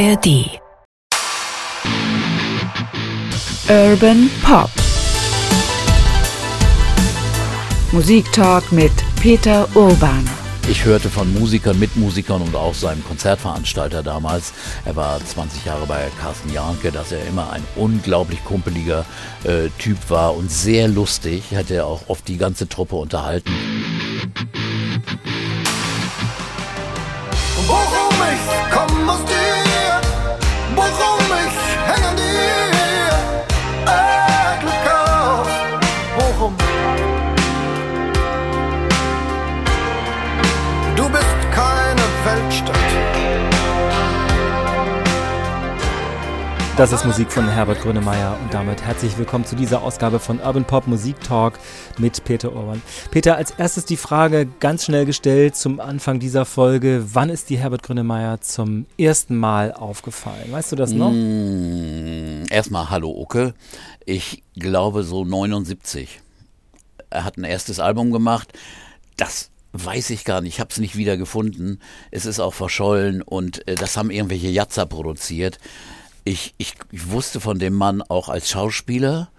ARD. Urban Pop. Musiktalk mit Peter Urban. Ich hörte von Musikern, Mitmusikern und auch seinem Konzertveranstalter damals, er war 20 Jahre bei Carsten Janke, dass er immer ein unglaublich kumpeliger äh, Typ war und sehr lustig, hat er auch oft die ganze Truppe unterhalten. Das ist Musik von Herbert Grönemeyer und damit herzlich willkommen zu dieser Ausgabe von Urban Pop Musik Talk mit Peter Urban. Peter, als erstes die Frage ganz schnell gestellt zum Anfang dieser Folge. Wann ist dir Herbert Grönemeyer zum ersten Mal aufgefallen? Weißt du das noch? Mm, Erstmal Hallo Ucke. Ich glaube so 79. Er hat ein erstes Album gemacht. Das weiß ich gar nicht. Ich habe es nicht wieder gefunden. Es ist auch verschollen und äh, das haben irgendwelche Jatzer produziert. Ich, ich, ich wusste von dem Mann auch als Schauspieler,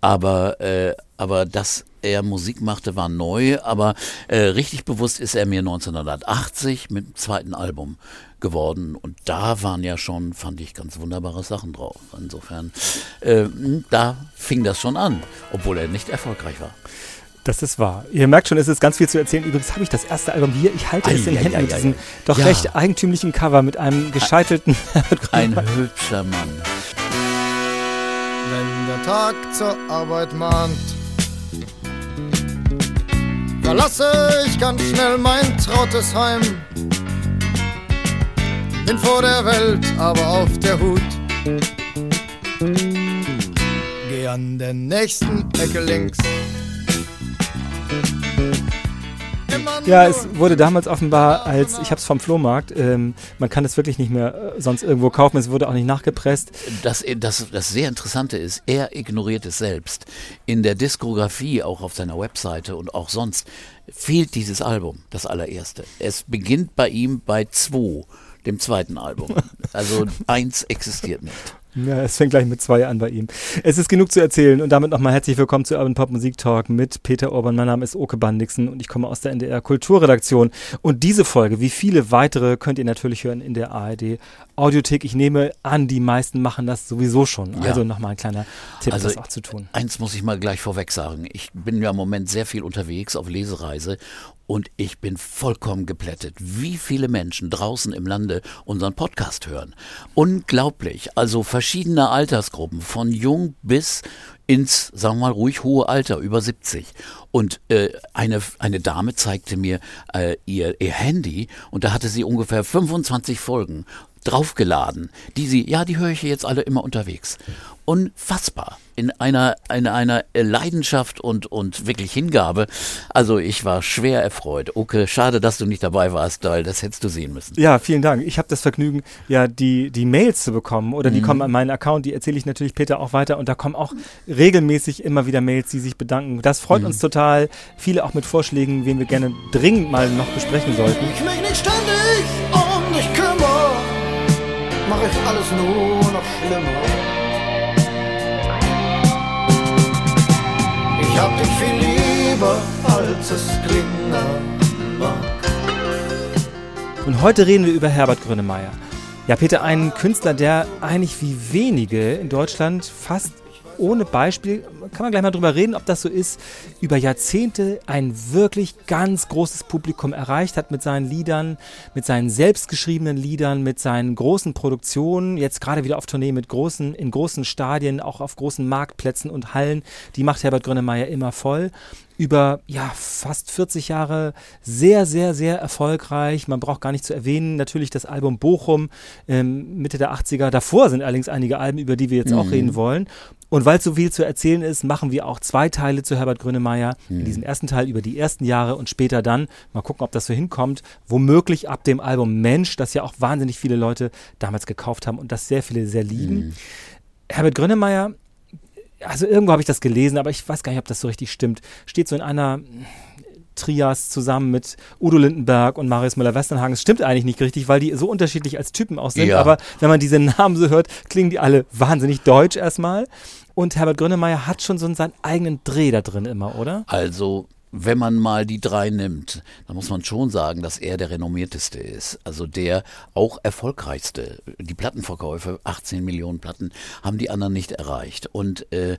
aber, äh, aber dass er Musik machte, war neu. Aber äh, richtig bewusst ist er mir 1980 mit dem zweiten Album geworden. Und da waren ja schon, fand ich, ganz wunderbare Sachen drauf. Insofern, äh, da fing das schon an, obwohl er nicht erfolgreich war. Das ist wahr. Ihr merkt schon, es ist ganz viel zu erzählen. Übrigens habe ich das erste Album hier. Ich halte es in den Händen ei, mit diesem ei. doch Ja. recht eigentümlichen Cover mit einem gescheitelten Ein hübscher Mann. Wenn der Tag zur Arbeit mahnt, verlasse ich ganz schnell mein trautes Heim. Bin vor der Welt, aber auf der Hut. Geh an der nächsten Ecke links. Ja, es wurde damals offenbar als, ich habe es vom Flohmarkt, ähm, man kann es wirklich nicht mehr äh, sonst irgendwo kaufen, es wurde auch nicht nachgepresst. Das, das, das sehr Interessante ist, er ignoriert es selbst. In der Diskografie, auch auf seiner Webseite und auch sonst, fehlt dieses Album, das allererste. Es beginnt bei ihm bei 2, dem zweiten Album. Also eins existiert nicht. Ja, es fängt gleich mit zwei an bei ihm. Es ist genug zu erzählen und damit nochmal herzlich willkommen zu Urban Pop Musik Talk mit Peter Urban. Mein Name ist Oke Bandixen und ich komme aus der NDR Kulturredaktion. Und diese Folge, wie viele weitere, könnt ihr natürlich hören in der ARD Audiothek. Ich nehme an, die meisten machen das sowieso schon. Ja. Also nochmal ein kleiner Tipp, Also das auch zu tun. Eins muss ich mal gleich vorweg sagen. Ich bin ja im Moment sehr viel unterwegs auf Lesereise und ich bin vollkommen geplättet, wie viele Menschen draußen im Lande unseren Podcast hören. Unglaublich. Also verschiedene Altersgruppen, von jung bis ins, sagen wir mal, ruhig hohe Alter, über 70. Und äh, eine, eine Dame zeigte mir äh, ihr, ihr Handy und da hatte sie ungefähr 25 Folgen draufgeladen, die sie, ja, die höre ich jetzt alle immer unterwegs. Unfassbar. In einer, in einer Leidenschaft und, und wirklich Hingabe. Also ich war schwer erfreut. Okay, schade, dass du nicht dabei warst, weil das hättest du sehen müssen. Ja, vielen Dank. Ich habe das Vergnügen, ja, die, die Mails zu bekommen oder Mhm. die kommen an meinen Account, die erzähle ich natürlich Peter auch weiter und da kommen auch regelmäßig immer wieder Mails, die sich bedanken. Das freut Mhm. uns total. Viele auch mit Vorschlägen, wen wir gerne dringend mal noch besprechen sollten. ich mich nicht mach ich alles nur noch schlimmer. Ich hab dich viel lieber, als es klingen mag. Und heute reden wir über Herbert Grönemeyer. Ja, Peter, ein Künstler, der eigentlich wie wenige in Deutschland fast ohne Beispiel, kann man gleich mal drüber reden, ob das so ist, über Jahrzehnte ein wirklich ganz großes Publikum erreicht hat mit seinen Liedern, mit seinen selbstgeschriebenen Liedern, mit seinen großen Produktionen, jetzt gerade wieder auf Tournee mit großen, in großen Stadien, auch auf großen Marktplätzen und Hallen. Die macht Herbert Grönemeyer immer voll über ja fast 40 Jahre sehr, sehr, sehr erfolgreich. Man braucht gar nicht zu erwähnen, natürlich das Album Bochum ähm, Mitte der 80er. Davor sind allerdings einige Alben, über die wir jetzt auch reden wollen. Und weil es so viel zu erzählen ist, machen wir auch zwei Teile zu Herbert Grönemeyer. In diesem ersten Teil über die ersten Jahre und später dann, mal gucken, ob das so hinkommt, womöglich ab dem Album Mensch, das ja auch wahnsinnig viele Leute damals gekauft haben und das sehr viele sehr lieben. Herbert Grönemeyer also irgendwo habe ich das gelesen, aber ich weiß gar nicht, ob das so richtig stimmt. Steht so in einer Trias zusammen mit Udo Lindenberg und Marius Müller-Westernhagen. Es stimmt eigentlich nicht richtig, weil die so unterschiedlich als Typen auch sind. Ja. Aber wenn man diese Namen so hört, klingen die alle wahnsinnig deutsch erstmal. Und Herbert Grönemeyer hat schon so seinen eigenen Dreh da drin immer, oder? Also, wenn man mal die drei nimmt, dann muss man schon sagen, dass er der renommierteste ist. Also der auch erfolgreichste. Die Plattenverkäufe, 18 Millionen Platten, haben die anderen nicht erreicht. Und äh,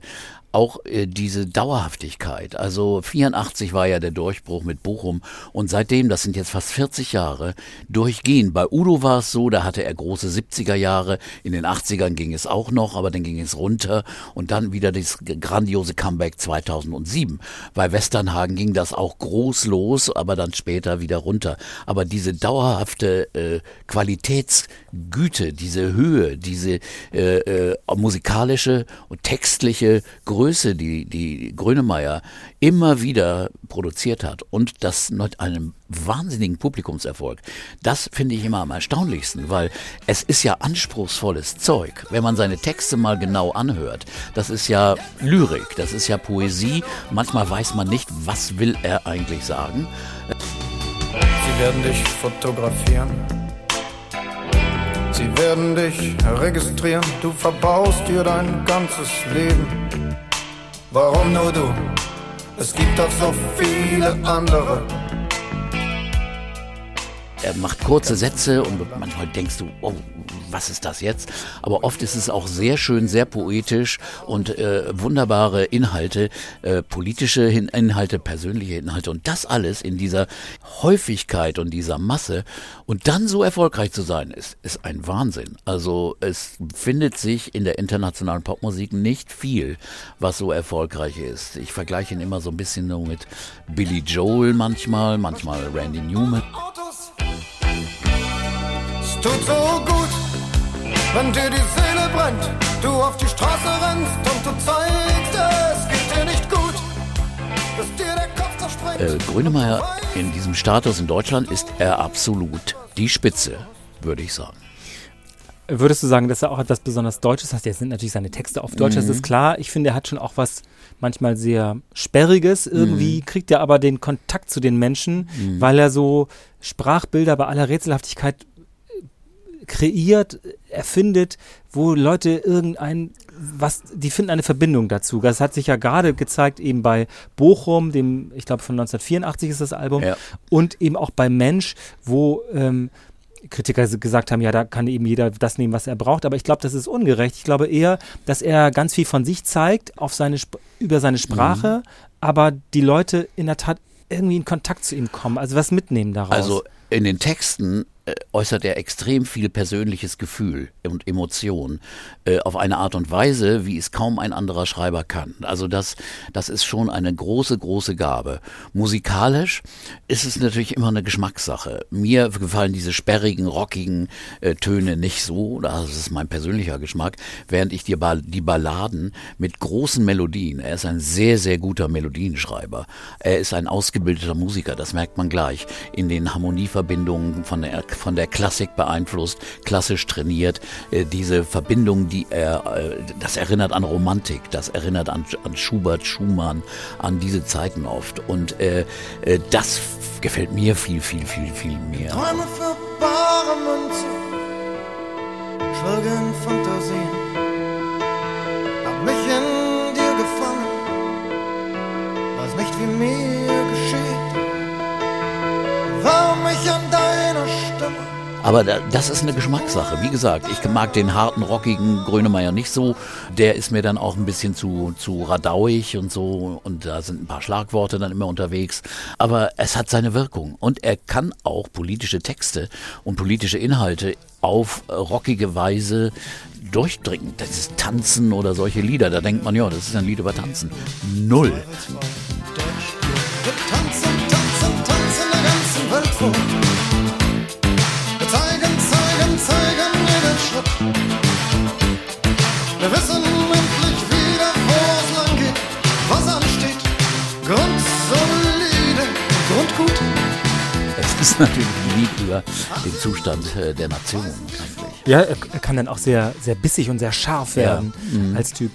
auch äh, diese Dauerhaftigkeit. Also 84 war ja der Durchbruch mit Bochum und seitdem, das sind jetzt fast 40 Jahre, durchgehend. Bei Udo war es so, da hatte er große 70er Jahre, in den 80ern ging es auch noch, aber dann ging es runter und dann wieder das grandiose Comeback 2007. Bei Westernhagen ging das auch groß los, aber dann später wieder runter. Aber diese dauerhafte äh, Qualitätsgüte, diese Höhe, diese äh, äh, musikalische und textliche Größe, die, die Grönemeyer immer wieder produziert hat und das mit einem wahnsinnigen Publikumserfolg, das finde ich immer am erstaunlichsten, weil es ist ja anspruchsvolles Zeug, wenn man seine Texte mal genau anhört. Das ist ja Lyrik, das ist ja Poesie. Manchmal weiß man nicht, was will er eigentlich sagen. Sie werden dich fotografieren. Sie werden dich registrieren. Du verbaust dir dein ganzes Leben. Warum nur du? Es gibt doch so viele andere. Er macht kurze Sätze und manchmal denkst du, oh, was ist das jetzt? Aber oft ist es auch sehr schön, sehr poetisch und äh, wunderbare Inhalte, äh, politische Inhalte, persönliche Inhalte und das alles in dieser Häufigkeit und dieser Masse und dann so erfolgreich zu sein, ist, ist ein Wahnsinn. Also es findet sich in der internationalen Popmusik nicht viel, was so erfolgreich ist. Ich vergleiche ihn immer so ein bisschen nur mit Billy Joel manchmal, manchmal Randy Newman. Es tut so gut, wenn dir die Seele brennt, du auf die Straße rennst und du zeigst, es geht dir nicht gut, dass dir der Kopf zerspringt. Äh, Grönemeyer in diesem Status in Deutschland ist er absolut die Spitze, würde ich sagen. Würdest du sagen, dass er auch etwas besonders Deutsches hat? Jetzt sind natürlich seine Texte auf Deutsch, das ist klar. Ich finde, er hat schon auch was manchmal sehr Sperriges. Irgendwie kriegt er aber den Kontakt zu den Menschen, weil er so Sprachbilder bei aller Rätselhaftigkeit kreiert, erfindet, wo Leute irgendein, was, die finden eine Verbindung dazu. Das hat sich ja gerade gezeigt eben bei Bochum, dem, ich glaube von 1984 ist das Album, Ja. und eben auch bei Mensch, wo ähm, Kritiker gesagt haben, ja, da kann eben jeder das nehmen, was er braucht. Aber ich glaube, das ist ungerecht. Ich glaube eher, dass er ganz viel von sich zeigt auf seine Sp über seine Sprache, aber die Leute in der Tat irgendwie in Kontakt zu ihm kommen, also was mitnehmen daraus. Also in den Texten äußert er extrem viel persönliches Gefühl und Emotion äh, auf eine Art und Weise, wie es kaum ein anderer Schreiber kann. Also das, das ist schon eine große, große Gabe. Musikalisch ist es natürlich immer eine Geschmackssache. Mir gefallen diese sperrigen, rockigen äh, Töne nicht so. Das ist mein persönlicher Geschmack. Während ich Ball die Balladen mit großen Melodien, er ist ein sehr, sehr guter Melodienschreiber. Er ist ein ausgebildeter Musiker, das merkt man gleich. In den Harmonieverbindungen von der, von der Klassik beeinflusst, klassisch trainiert. Äh, diese Verbindung, die er, äh, das erinnert an Romantik, das erinnert an, an Schubert, Schumann, an diese Zeiten oft. Und äh, äh, das gefällt mir viel, viel, viel, viel mehr. Träume für bare Münze, schwelge in Fantasien. Hab mich in dir gefangen, weiß nicht, wie mir geschieht. Warum ich an deiner Stimme Aber da, das ist eine Geschmackssache. Wie gesagt, ich mag den harten, rockigen Grönemeyer nicht so. Der ist mir dann auch ein bisschen zu, zu radauig und so. Und da sind ein paar Schlagworte dann immer unterwegs. Aber es hat seine Wirkung. Und er kann auch politische Texte und politische Inhalte auf rockige Weise durchdringen. Das ist Tanzen oder solche Lieder. Da denkt man, ja, das ist ein Lied über Tanzen. Null. Ist natürlich Lied über den Zustand äh, der Nation eigentlich. Ja, er, kann dann auch sehr, sehr bissig und sehr scharf Ja. werden als Typ.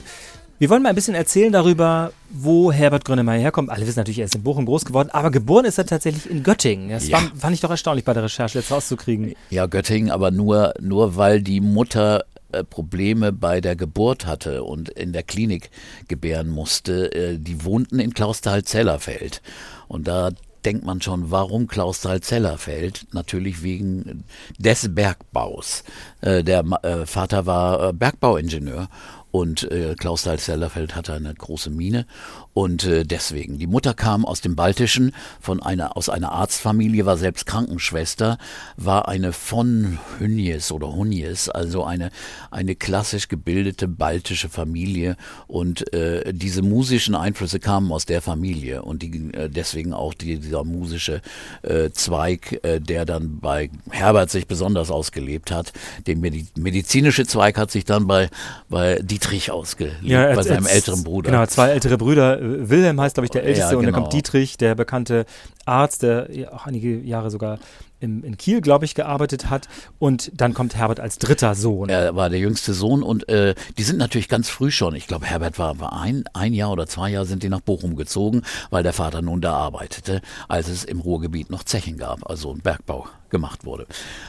Wir wollen mal ein bisschen erzählen darüber, wo Herbert Grönemeyer herkommt. Alle wissen natürlich, er ist in Bochum groß geworden, aber geboren ist er tatsächlich in Göttingen. Das Ja. war, fand ich doch erstaunlich bei der Recherche jetzt rauszukriegen. Ja, Göttingen, aber nur, nur weil die Mutter äh, Probleme bei der Geburt hatte und in der Klinik gebären musste. Äh, Die wohnten in Klausthal-Zellerfeld. Und da denkt man schon, warum Klausthal-Zellerfeld? Natürlich wegen des Bergbaus. Äh, Der äh, Vater war äh, Bergbauingenieur. Und äh, Klausthal-Zellerfeld hatte eine große Mine und äh, deswegen. Die Mutter kam aus dem Baltischen, von einer, aus einer Arztfamilie, war selbst Krankenschwester, war eine von Hünjes oder Hunjes, also eine, eine klassisch gebildete baltische Familie und äh, diese musischen Einflüsse kamen aus der Familie und die, äh, deswegen auch die, dieser musische äh, Zweig, äh, der dann bei Herbert sich besonders ausgelebt hat. Der Medi medizinische Zweig hat sich dann bei, bei Dietrich ausgelebt, bei als- seinem als- älteren Bruder. Genau, zwei ältere Brüder. Wilhelm heißt, glaube ich, der älteste Ja, und dann genau. kommt Dietrich, der bekannte Arzt, der ja auch einige Jahre sogar im, in Kiel, glaube ich, gearbeitet hat. Und dann kommt Herbert als dritter Sohn. Er war der jüngste Sohn und äh, die sind natürlich ganz früh schon, ich glaube Herbert war, war ein, ein Jahr oder zwei Jahre sind die nach Bochum gezogen, weil der Vater nun da arbeitete, als es im Ruhrgebiet noch Zechen gab, also Bergbau gemacht wurde.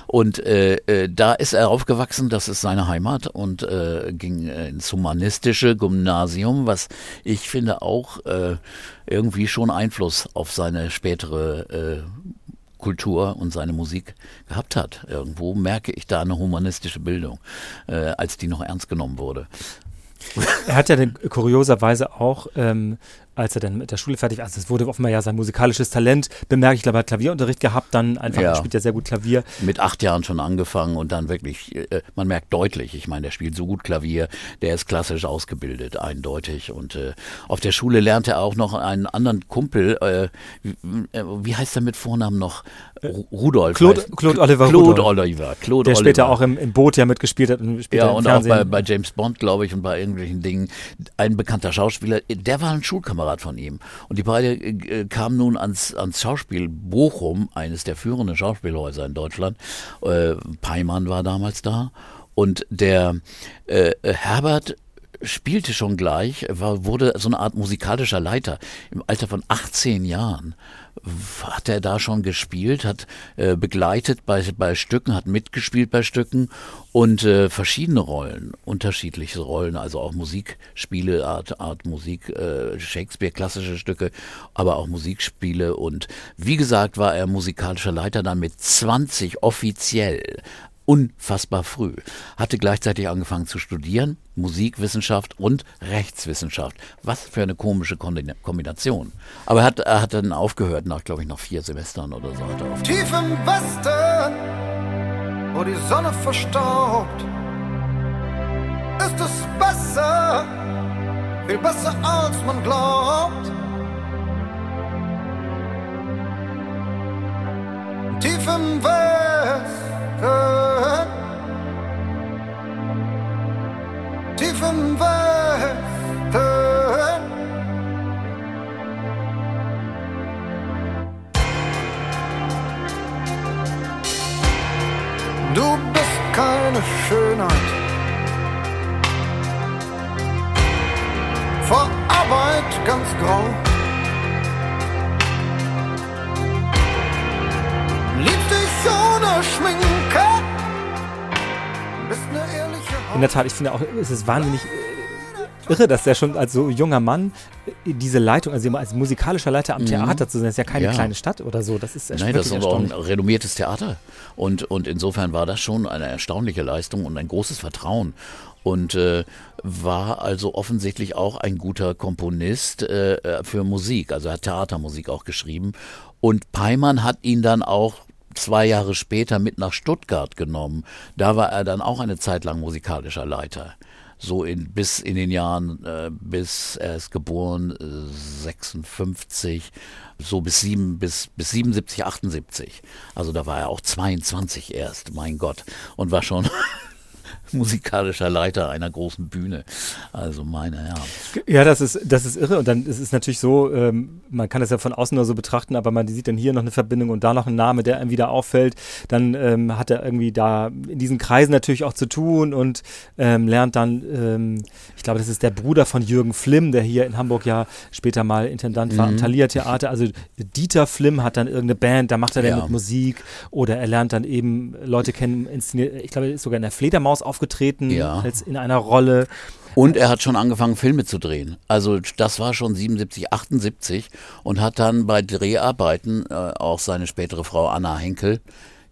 Und äh, äh, da ist er aufgewachsen, das ist seine Heimat und äh, ging ins humanistische Gymnasium, was ich finde auch äh, irgendwie schon Einfluss auf seine spätere äh, Kultur und seine Musik gehabt hat. Irgendwo merke ich da eine humanistische Bildung, äh, als die noch ernst genommen wurde. Er hat ja dann kurioserweise auch, ähm, als er dann mit der Schule fertig war, also es wurde offenbar ja sein musikalisches Talent bemerkt. Ich glaube, er hat Klavierunterricht gehabt, dann einfach, Ja. er spielt ja sehr gut Klavier. Mit acht Jahren schon angefangen und dann wirklich, äh, man merkt deutlich, ich meine, der spielt so gut Klavier, der ist klassisch ausgebildet, eindeutig. Und äh, auf der Schule lernte er auch noch einen anderen Kumpel, äh, wie, äh, heißt er mit Vornamen noch? Ru- Rudolf. Claude- heißt- Claude Oliver Claude Rudolph. Oliver. Claude Der Oliver. später auch im, im Boot ja mitgespielt hat und Ja, und auch bei, bei James Bond, glaube ich, und bei irgendwelchen Dingen. Ein bekannter Schauspieler, der war ein Schulkamerad von ihm. Und die beiden äh, kamen nun ans, ans Schauspiel Bochum, eines der führenden Schauspielhäuser in Deutschland. Äh, Peimann war damals da. Und der äh, Herbert spielte schon gleich, war, wurde so eine Art musikalischer Leiter. Im Alter von 18 Jahren hat er da schon gespielt, hat äh, begleitet bei, bei Stücken, hat mitgespielt bei Stücken und äh, verschiedene Rollen, unterschiedliche Rollen, also auch Musikspiele, Art, Art Musik, äh, Shakespeare, klassische Stücke, aber auch Musikspiele und wie gesagt war er musikalischer Leiter dann mit 20 offiziell unfassbar früh. Hatte gleichzeitig angefangen zu studieren, Musikwissenschaft und Rechtswissenschaft. Was für eine komische Kombina- Kombination. Aber er hat, er hat dann aufgehört, nach, glaube ich, noch vier Semestern oder so. Hat er. Tief im Westen, wo die Sonne verstaubt, ist es besser, viel besser als man glaubt. Tief im Westen, tief im Westen. Du bist keine Schönheit. Vor Arbeit ganz grau. In der Tat, ich finde auch, es ist wahnsinnig äh, irre, dass der schon als so junger Mann äh, diese Leitung, also als musikalischer Leiter am Theater zu sein, ist ja keine Ja. kleine Stadt oder so. Das ist Nein, das ist aber auch ein renommiertes Theater. Und, und insofern war das schon eine erstaunliche Leistung und ein großes Vertrauen. Und äh, war also offensichtlich auch ein guter Komponist äh, für Musik. Also er hat Theatermusik auch geschrieben. Und Peimann hat ihn dann auch zwei Jahre später mit nach Stuttgart genommen. Da war er dann auch eine Zeit lang musikalischer Leiter. So in, bis in den Jahren, äh, bis er ist geboren, äh, 56, so bis, sieben, bis, bis 77, 78. Also da war er auch 22 erst, mein Gott. Und war schon musikalischer Leiter einer großen Bühne. Also meine ja. Ja, das ist, das ist irre. Und dann ist es natürlich so, ähm, man kann das ja von außen nur so betrachten, aber man sieht dann hier noch eine Verbindung und da noch ein Name, der einem wieder auffällt. Dann ähm, hat er irgendwie da in diesen Kreisen natürlich auch zu tun und ähm, lernt dann, ähm, ich glaube, das ist der Bruder von Jürgen Flimm, der hier in Hamburg ja später mal Intendant war am Thalia Theater. Also Dieter Flimm hat dann irgendeine Band, da macht er dann Ja. mit Musik oder er lernt dann eben Leute kennen, inszeniert, ich glaube, er ist sogar in der Fledermaus aufgetreten, Ja. als in einer Rolle. Und er hat schon angefangen, Filme zu drehen. Also das war schon 77, 78 und hat dann bei Dreharbeiten äh, auch seine spätere Frau Anna Henkel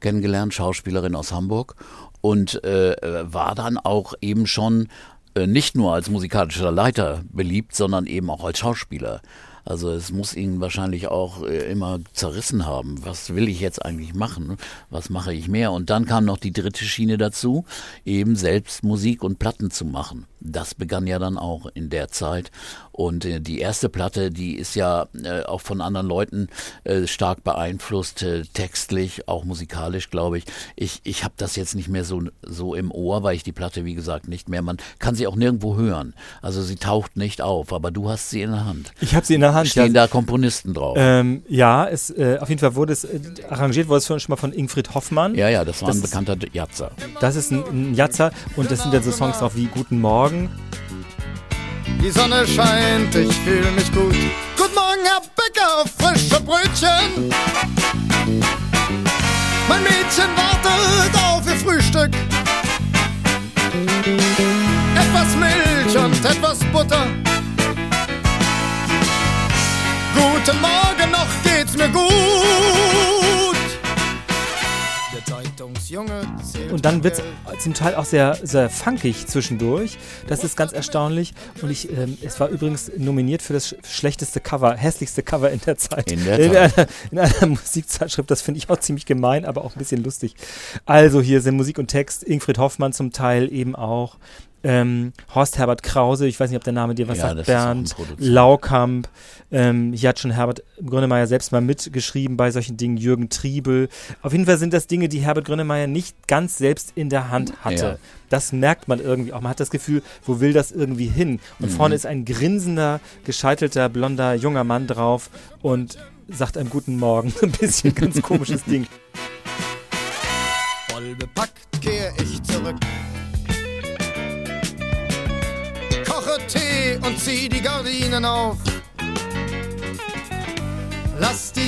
kennengelernt, Schauspielerin aus Hamburg. Und äh, war dann auch eben schon äh, nicht nur als musikalischer Leiter beliebt, sondern eben auch als Schauspieler. Also es muss ihn wahrscheinlich auch äh, immer zerrissen haben. Was will ich jetzt eigentlich machen? Was mache ich mehr? Und dann kam noch die dritte Schiene dazu, eben selbst Musik und Platten zu machen. Das begann ja dann auch in der Zeit. Und äh, die erste Platte, die ist ja äh, auch von anderen Leuten äh, stark beeinflusst, äh, textlich, auch musikalisch, glaube ich. Ich, ich habe das jetzt nicht mehr so, so im Ohr, weil ich die Platte, wie gesagt, nicht mehr, man kann sie auch nirgendwo hören. Also sie taucht nicht auf, aber du hast sie in der Hand. Ich habe sie in der Hand. Stehen da Komponisten drauf? Ähm, ja, es, äh, auf jeden Fall wurde es, äh, arrangiert wurde es schon mal von Ingfried Hoffmann. ja, ja, das war das ein bekannter Jatzer. Das ist ein, ein Jatzer und das sind dann so Songs drauf wie Guten Morgen. Die Sonne scheint, ich fühle mich gut. Guten Morgen, Herr Bäcker, frische Brötchen. Mein Mädchen wartet auf ihr Frühstück. Etwas Milch und etwas Butter. Guten Morgen, noch geht's mir gut. Zählt Und dann wird es zum Teil auch sehr, sehr funkig zwischendurch. Das ist ganz erstaunlich. Und ich, ähm, es war übrigens nominiert für das sch schlechteste Cover, hässlichste Cover in der Zeit. In der in, einer, in einer Musikzeitschrift. Das finde ich auch ziemlich gemein, aber auch ein bisschen lustig. Also hier sind Musik und Text. Ingfried Hoffmann zum Teil eben auch. Ähm, Horst Herbert Krause, ich weiß nicht, ob der Name dir was Ja, sagt, Bernd. Laukamp, ähm, hier hat schon Herbert Grönemeyer selbst mal mitgeschrieben bei solchen Dingen, Jürgen Triebel. Auf jeden Fall sind das Dinge, die Herbert Grönemeyer nicht ganz selbst in der Hand hatte. Ja. Das merkt man irgendwie auch. Man hat das Gefühl, wo will das irgendwie hin? Und Mhm. vorne ist ein grinsender, gescheitelter, blonder, junger Mann drauf und sagt einem guten Morgen. Ein bisschen ganz komisches Ding. Voll bepackt kehre ich zurück. Tee und zieh die Gardinen auf.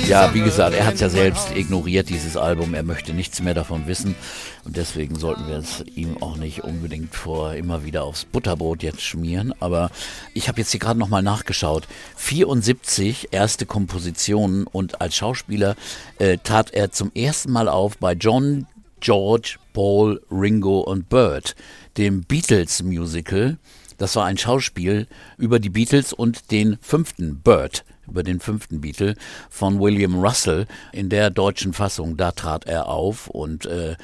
Ja, wie gesagt, er hat es ja selbst ignoriert, dieses Album. Er möchte nichts mehr davon wissen. Und deswegen sollten wir es ihm auch nicht unbedingt vor immer wieder aufs Butterbrot jetzt schmieren. Aber ich habe jetzt hier gerade nochmal nachgeschaut. 74 erste Kompositionen und als Schauspieler äh, tat er zum ersten Mal auf bei John, George, Paul, Ringo und Bird, dem Beatles-Musical. Das war ein Schauspiel über die Beatles und den fünften Bird, über den fünften Beatle von William Russell. In der deutschen Fassung, da trat er auf und äh,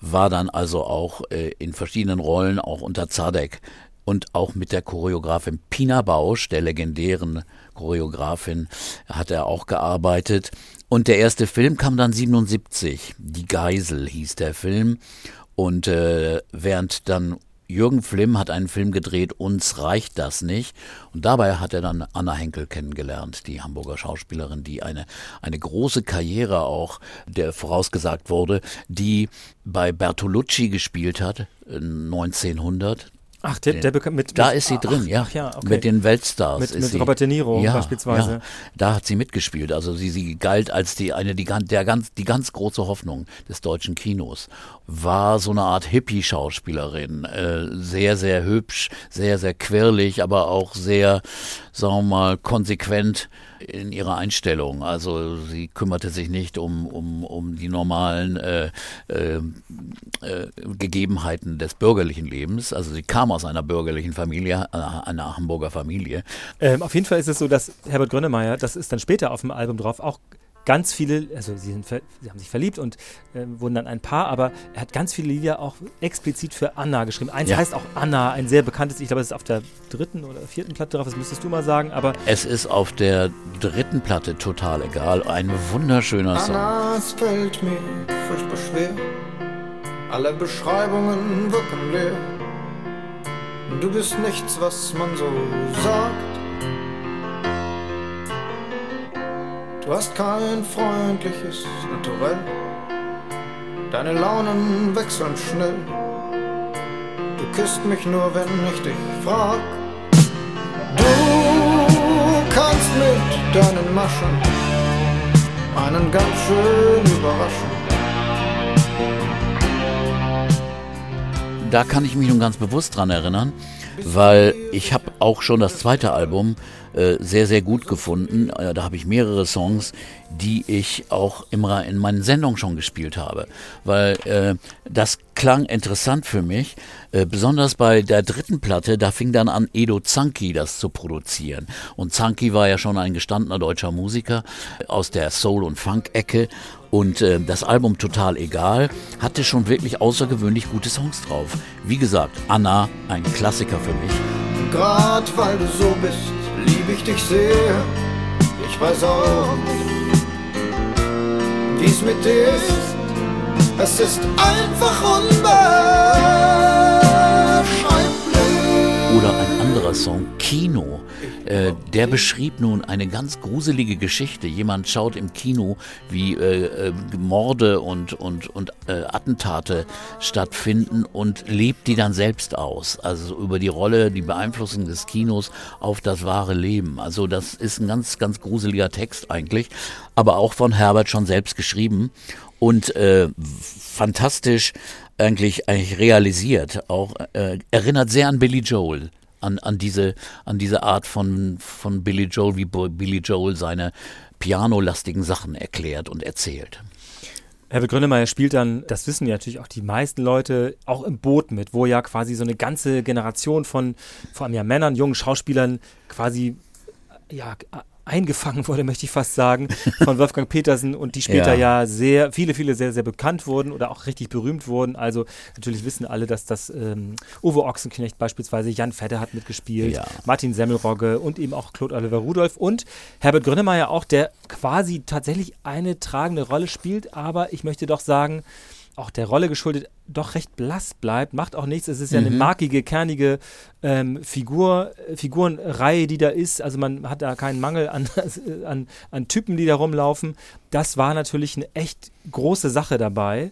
war dann also auch äh, in verschiedenen Rollen, auch unter Zadek und auch mit der Choreografin Pina Bausch, der legendären Choreografin, hat er auch gearbeitet. Und der erste Film kam dann 77. Die Geisel hieß der Film. Und äh, während dann Jürgen Flimm hat einen Film gedreht, Uns reicht das nicht. Und dabei hat er dann Anna Henkel kennengelernt, die Hamburger Schauspielerin, die eine, eine große Karriere auch, der vorausgesagt wurde, die bei Bertolucci gespielt hat, äh, 1900. Ach, der, der bekam mit, Da mit, ist sie drin, ja. Ach, ja okay. Mit den Weltstars. Mit- mit. Robert De Niro ja, beispielsweise. Ja, da hat sie mitgespielt. Also sie, sie galt als die eine die, der ganz die ganz große Hoffnung des deutschen Kinos. War so eine Art Hippie-Schauspielerin, äh, sehr sehr hübsch, sehr sehr quirlig, aber auch sehr, sagen wir mal, konsequent in ihrer Einstellung. Also sie kümmerte sich nicht um um um die normalen äh, äh, äh, Gegebenheiten des bürgerlichen Lebens. Also sie kam aus einer bürgerlichen Familie, einer, einer Hamburger Familie. Ähm, auf jeden Fall ist es so, dass Herbert Grönemeyer, das ist dann später auf dem Album drauf, auch ganz viele, also sie, sind ver, sie haben sich verliebt und ähm, wurden dann ein Paar, aber er hat ganz viele Lieder auch explizit für Anna geschrieben. Eins Ja. heißt auch Anna, ein sehr bekanntes, ich glaube, es ist auf der dritten oder vierten Platte drauf, das müsstest du mal sagen, aber Es ist auf der dritten Platte total egal. Ein wunderschöner Song. Anna, es fällt mir furchtbar schwer, Alle Beschreibungen wirken leer. Du bist nichts, was man so sagt. Du hast kein freundliches Naturell. Deine Launen wechseln schnell. Du küsst mich nur, wenn ich dich frag. Du kannst mit deinen Maschen einen ganz schön überraschen. Da kann ich mich nun ganz bewusst dran erinnern, weil ich habe auch schon das zweite Album äh, sehr, sehr gut gefunden. Äh, da habe ich mehrere Songs, die ich auch immer in meinen Sendungen schon gespielt habe, weil äh, das klang interessant für mich. Äh, besonders bei der dritten Platte, da fing dann an, Edo Zanki das zu produzieren. Und Zanki war ja schon ein gestandener deutscher Musiker aus der Soul- und Funk-Ecke. Und äh, das Album Total Egal hatte schon wirklich außergewöhnlich gute Songs drauf. Wie gesagt, Anna, ein Klassiker für mich. Grad weil du so bist, lieb ich dich sehr. Ich weiß auch, wie es mit dir ist. Es ist einfach unbeschreiblich. Anderer Song, Kino. Äh, der beschrieb nun eine ganz gruselige Geschichte. Jemand schaut im Kino, wie äh, äh, Morde und, und, und äh, Attentate stattfinden und lebt die dann selbst aus. Also über die Rolle, die Beeinflussung des Kinos auf das wahre Leben. Also das ist ein ganz, ganz gruseliger Text eigentlich, aber auch von Herbert schon selbst geschrieben und äh, fantastisch eigentlich, eigentlich realisiert. Auch äh, erinnert sehr an Billy Joel an, an, diese, an diese Art von, von Billy Joel, wie Billy Joel seine pianolastigen Sachen erklärt und erzählt. Herbert Grönemeyer spielt dann, das wissen ja natürlich auch die meisten Leute, auch im Boot mit, wo ja quasi so eine ganze Generation von vor allem ja Männern, jungen Schauspielern quasi ja eingefangen wurde, möchte ich fast sagen, von Wolfgang Petersen und die später Ja. ja, sehr, viele, viele sehr, sehr bekannt wurden oder auch richtig berühmt wurden. Also natürlich wissen alle, dass das ähm, Uwe Ochsenknecht beispielsweise, Jan Fedder hat mitgespielt, Ja. Martin Semmelrogge und eben auch Claude Oliver Rudolph und Herbert Grönemeyer auch, der quasi tatsächlich eine tragende Rolle spielt, aber ich möchte doch sagen, auch der Rolle geschuldet, doch recht blass bleibt, macht auch nichts. Es ist ja eine markige, kernige ähm, Figur, äh, Figurenreihe, die da ist. Also man hat da keinen Mangel an, an, an Typen, die da rumlaufen. Das war natürlich eine echt große Sache dabei.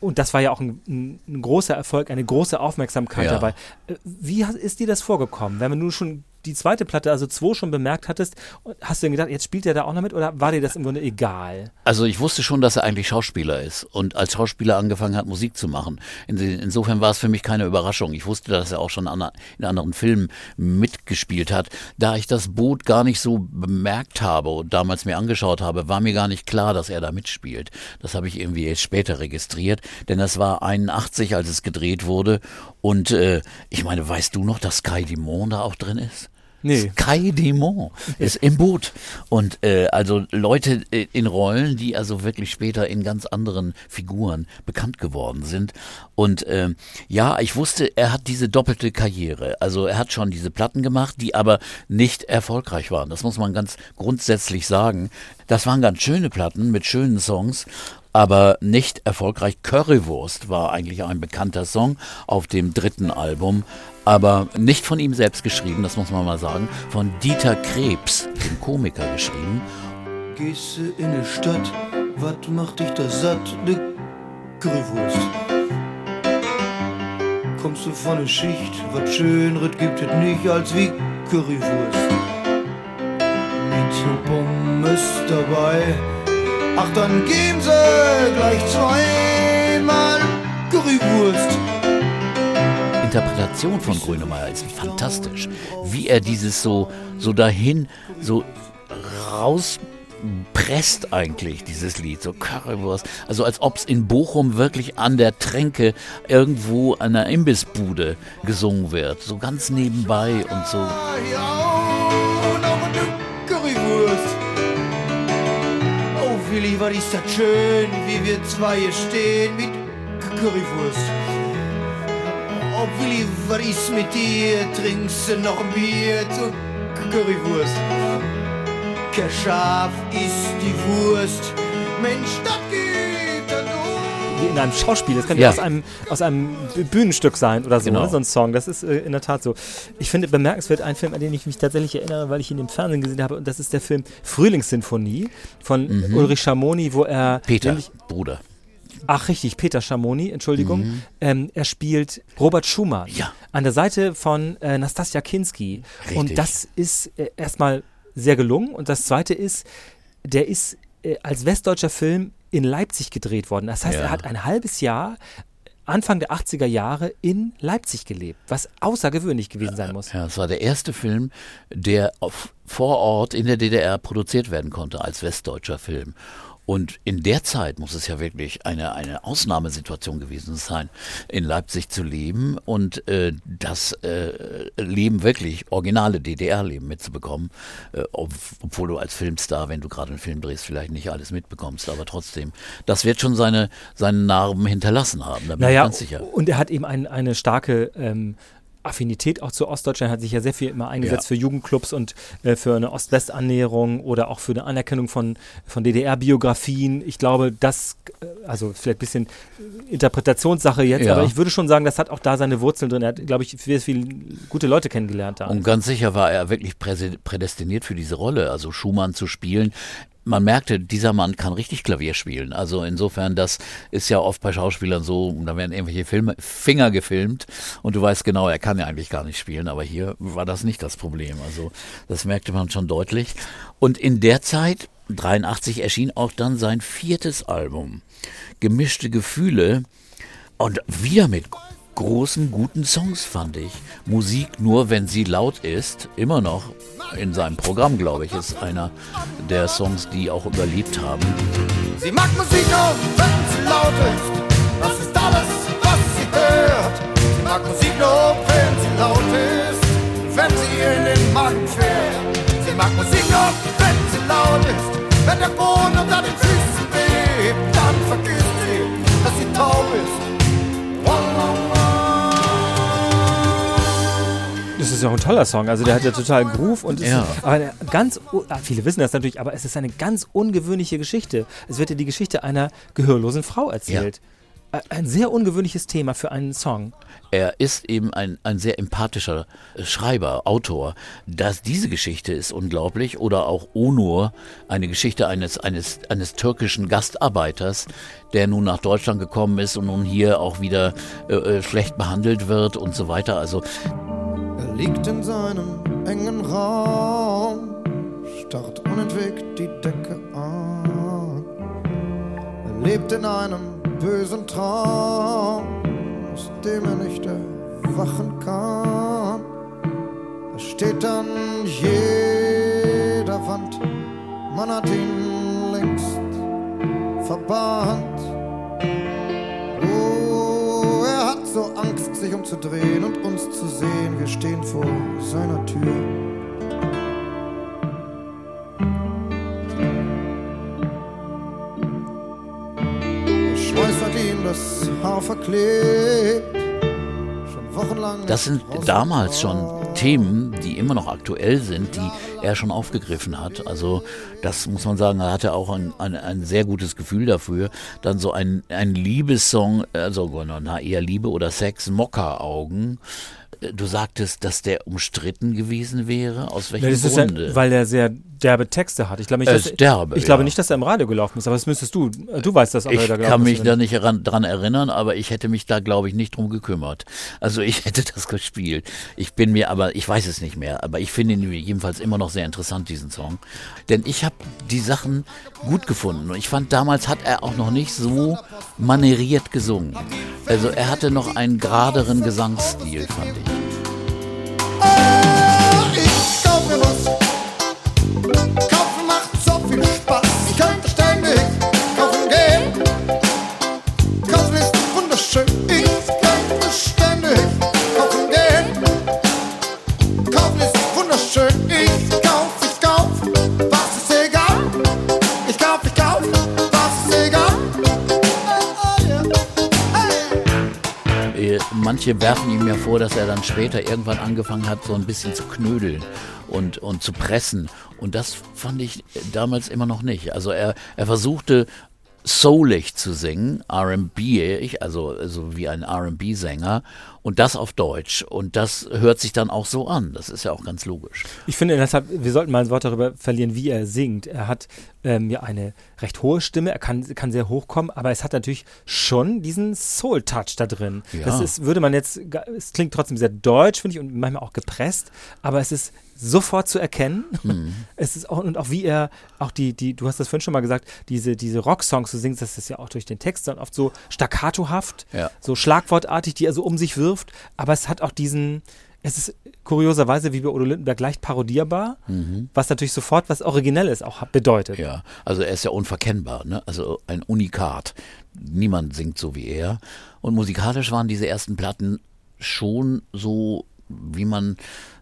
Und das war ja auch ein, ein, ein großer Erfolg, eine große Aufmerksamkeit Ja. dabei. Äh, Wie ist dir das vorgekommen? Wenn du schon die zweite Platte, also zwei, schon bemerkt hattest, hast du denn gedacht, jetzt spielt er da auch noch mit oder war dir das im Grunde egal? Also ich wusste schon, dass er eigentlich Schauspieler ist und als Schauspieler angefangen hat, Musik zu machen. In- Insofern war es für mich keine Überraschung. Ich wusste, dass er auch schon an- in anderen Filmen mitgespielt hat. Da ich das Boot gar nicht so bemerkt habe und damals mir angeschaut habe, war mir gar nicht klar, dass er da mitspielt. Das habe ich irgendwie erst später registriert, denn das war 81, als es gedreht wurde. Und äh, ich meine, weißt du noch, dass Sky Dimon da auch drin ist? Nee. Sky Demon ist im Boot. Und äh, also Leute äh, in Rollen, die also wirklich später in ganz anderen Figuren bekannt geworden sind. Und ähm, ja, ich wusste, er hat diese doppelte Karriere. Also er hat schon diese Platten gemacht, die aber nicht erfolgreich waren. Das muss man ganz grundsätzlich sagen. Das waren ganz schöne Platten mit schönen Songs aber nicht erfolgreich. Currywurst war eigentlich ein bekannter Song auf dem dritten Album, aber nicht von ihm selbst geschrieben, das muss man mal sagen, von Dieter Krebs, dem Komiker, geschrieben. Gehst du in die Stadt, wat macht dich da satt? Ne Currywurst. Kommst du von der Schicht, wat Schönres gibt es nicht als wie Currywurst. Mit Pommes dabei, ach dann geben sie gleich zweimal Currywurst. Interpretation von Grönemeyer ist fantastisch. Wie er dieses so, so dahin, so rauspresst eigentlich, dieses Lied, so Currywurst. Also als ob es in Bochum wirklich an der Tränke irgendwo an einer Imbissbude gesungen wird. So ganz nebenbei und so. Oh, Willi, was ist das schön, wie wir zwei hier stehen mit Currywurst. Ist mit dir? Trinkst du noch ein Bier zu Currywurst? Kein Schaf ist die Wurst. Mensch, das geht dann wie in einem Schauspiel. Das könnte Ja. aus, einem, aus einem Bühnenstück sein oder so, Genau. ne? so ein Song. Das ist äh, in der Tat so. Ich finde bemerkenswert ein Film, an den ich mich tatsächlich erinnere, weil ich ihn im Fernsehen gesehen habe. Und das ist der Film Frühlingssinfonie von Ulrich Schamoni, wo er. Mhm. Peter, nämlich- Bruder. Ach, richtig, Peter Schamoni, Entschuldigung. Ähm, er spielt Robert Schumann Mhm. Ja. an der Seite von äh, Nastasia Kinski. Richtig. Und das ist äh, erstmal sehr gelungen. Und das zweite ist, der ist äh, als westdeutscher Film in Leipzig gedreht worden. Das heißt, Ja. er hat ein halbes Jahr Anfang der 80er Jahre in Leipzig gelebt, was außergewöhnlich gewesen sein muss. Ja, es war der erste Film, der auf, vor Ort in der DDR produziert werden konnte als westdeutscher Film. Und in der Zeit muss es ja wirklich eine, eine Ausnahmesituation gewesen sein, in Leipzig zu leben und äh, das äh, Leben wirklich, originale DDR-Leben mitzubekommen, äh, ob, obwohl du als Filmstar, wenn du gerade einen Film drehst, vielleicht nicht alles mitbekommst, aber trotzdem, das wird schon seine, seine Narben hinterlassen haben, da bin ich Naja, ganz sicher. und er hat eben ein, eine starke ähm, Affinität auch zu Ostdeutschland, hat sich ja sehr viel immer eingesetzt Ja. für Jugendclubs und äh, für eine Ost-West-Annäherung oder auch für eine Anerkennung von, von DDR-Biografien. Ich glaube, das, äh, also vielleicht ein bisschen Interpretationssache jetzt, Ja. aber ich würde schon sagen, das hat auch da seine Wurzeln drin. Er hat, glaube ich, sehr viele gute Leute kennengelernt da. Und ganz sicher war er wirklich prädestiniert für diese Rolle, also Schumann zu spielen. Man merkte, dieser Mann kann richtig Klavier spielen. Also insofern, das ist ja oft bei Schauspielern so, da werden irgendwelche Filme, Finger gefilmt und du weißt genau, er kann ja eigentlich gar nicht spielen, aber hier war das nicht das Problem. Also das merkte man schon deutlich. Und in der Zeit, 83, erschien auch dann sein viertes Album, Gemischte Gefühle. Und wieder mit großen, guten Songs, fand ich. Musik nur, wenn sie laut ist, immer noch in seinem Programm, glaube ich, ist einer der Songs, die auch überlebt haben. Sie mag Musik nur, wenn sie laut ist. Das ist alles, was sie hört. Sie mag Musik nur, wenn sie laut ist. Wenn sie ihr in den Magen fährt. Sie mag Musik nur, wenn sie laut ist. Wenn der Boden unter den Füßen ist ja auch ein toller Song. Also der hat ja total Groove und ist Ja. aber eine ganz ah, viele wissen das natürlich, aber es ist eine ganz ungewöhnliche Geschichte. Es wird ja die Geschichte einer gehörlosen Frau erzählt. Ä- Ein sehr ungewöhnliches Thema für einen Song. Er ist eben ein, ein sehr empathischer äh, Schreiber, Autor. Dass diese Geschichte ist unglaublich. Oder auch Onur, eine Geschichte eines, eines, eines türkischen Gastarbeiters, der nun nach Deutschland gekommen ist und nun hier auch wieder äh, äh, schlecht behandelt wird und so weiter. Also liegt in seinem engen Raum, starrt unentwegt die Decke an. Er lebt in einem bösen Traum, aus dem er nicht erwachen kann. Er steht an jeder Wand, man hat ihn längst verbannt. So Angst, sich umzudrehen und uns zu sehen. Wir stehen vor seiner Tür. Der Schweiß hat ihm das Haar verklebt. Das sind damals schon. Themen, die immer noch aktuell sind, die er schon aufgegriffen hat. Also das muss man sagen, er hatte auch ein, ein, ein sehr gutes Gefühl dafür. Dann so ein, ein Liebessong, also na, eher Liebe oder Sex, Mokka-Augen. Du sagtest, dass der umstritten gewesen wäre. Aus welchem ist ja, Grunde? weil er sehr derbe Texte hat. Ich glaube nicht, dass, ist derbe, ich glaube ja. nicht, dass er im Radio gelaufen ist, aber das müsstest du. Du weißt das, ob er ich da kann mich da nicht ran, dran erinnern, aber ich hätte mich da, glaube ich, nicht drum gekümmert. Also ich hätte das gespielt. Ich bin mir aber, ich weiß es nicht mehr, aber ich finde ihn jedenfalls immer noch sehr interessant, diesen Song. Denn ich habe die Sachen gut gefunden. Und ich fand, damals hat er auch noch nicht so manieriert gesungen. Also er hatte noch einen geraderen Gesangsstil, fand ich. Kaufen macht so viel Spaß. Ich könnte ständig kaufen gehen. Kaufen ist wunderschön. Ich könnte ständig kaufen gehen. Kaufen ist wunderschön. Ich kauf, ich kauf. Was ist egal? Ich kauf, ich kauf. Was ist egal? Äh, Manche werfen ihm ja vor, dass er dann später irgendwann angefangen hat, so ein bisschen zu knödeln und, und zu pressen. Und das fand ich damals immer noch nicht. Also er, er versuchte soulig zu singen, R&B, also, also wie ein R&B-Sänger und das auf Deutsch und das hört sich dann auch so an. Das ist ja auch ganz logisch. Ich finde deshalb, wir sollten mal ein Wort darüber verlieren, wie er singt. Er hat ähm, ja eine recht hohe Stimme, er kann, kann sehr hoch kommen, aber es hat natürlich schon diesen Soul-Touch da drin. Ja. Das ist, würde man jetzt, es klingt trotzdem sehr deutsch, finde ich, und manchmal auch gepresst, aber es ist sofort zu erkennen. Mhm. Es ist auch, und auch wie er, auch die, die, du hast das vorhin schon mal gesagt, diese, diese Rocksongs, du singst, das ist ja auch durch den Text dann oft so staccatohaft, Ja. so schlagwortartig, die er so um sich wirft, aber es hat auch diesen, es ist kurioserweise wie bei Udo Lindenberg leicht parodierbar, was natürlich sofort was Originelles auch bedeutet. Mhm. Ja, also er ist ja unverkennbar, ne? also ein Unikat. Niemand singt so wie er. Und musikalisch waren diese ersten Platten schon so, wie man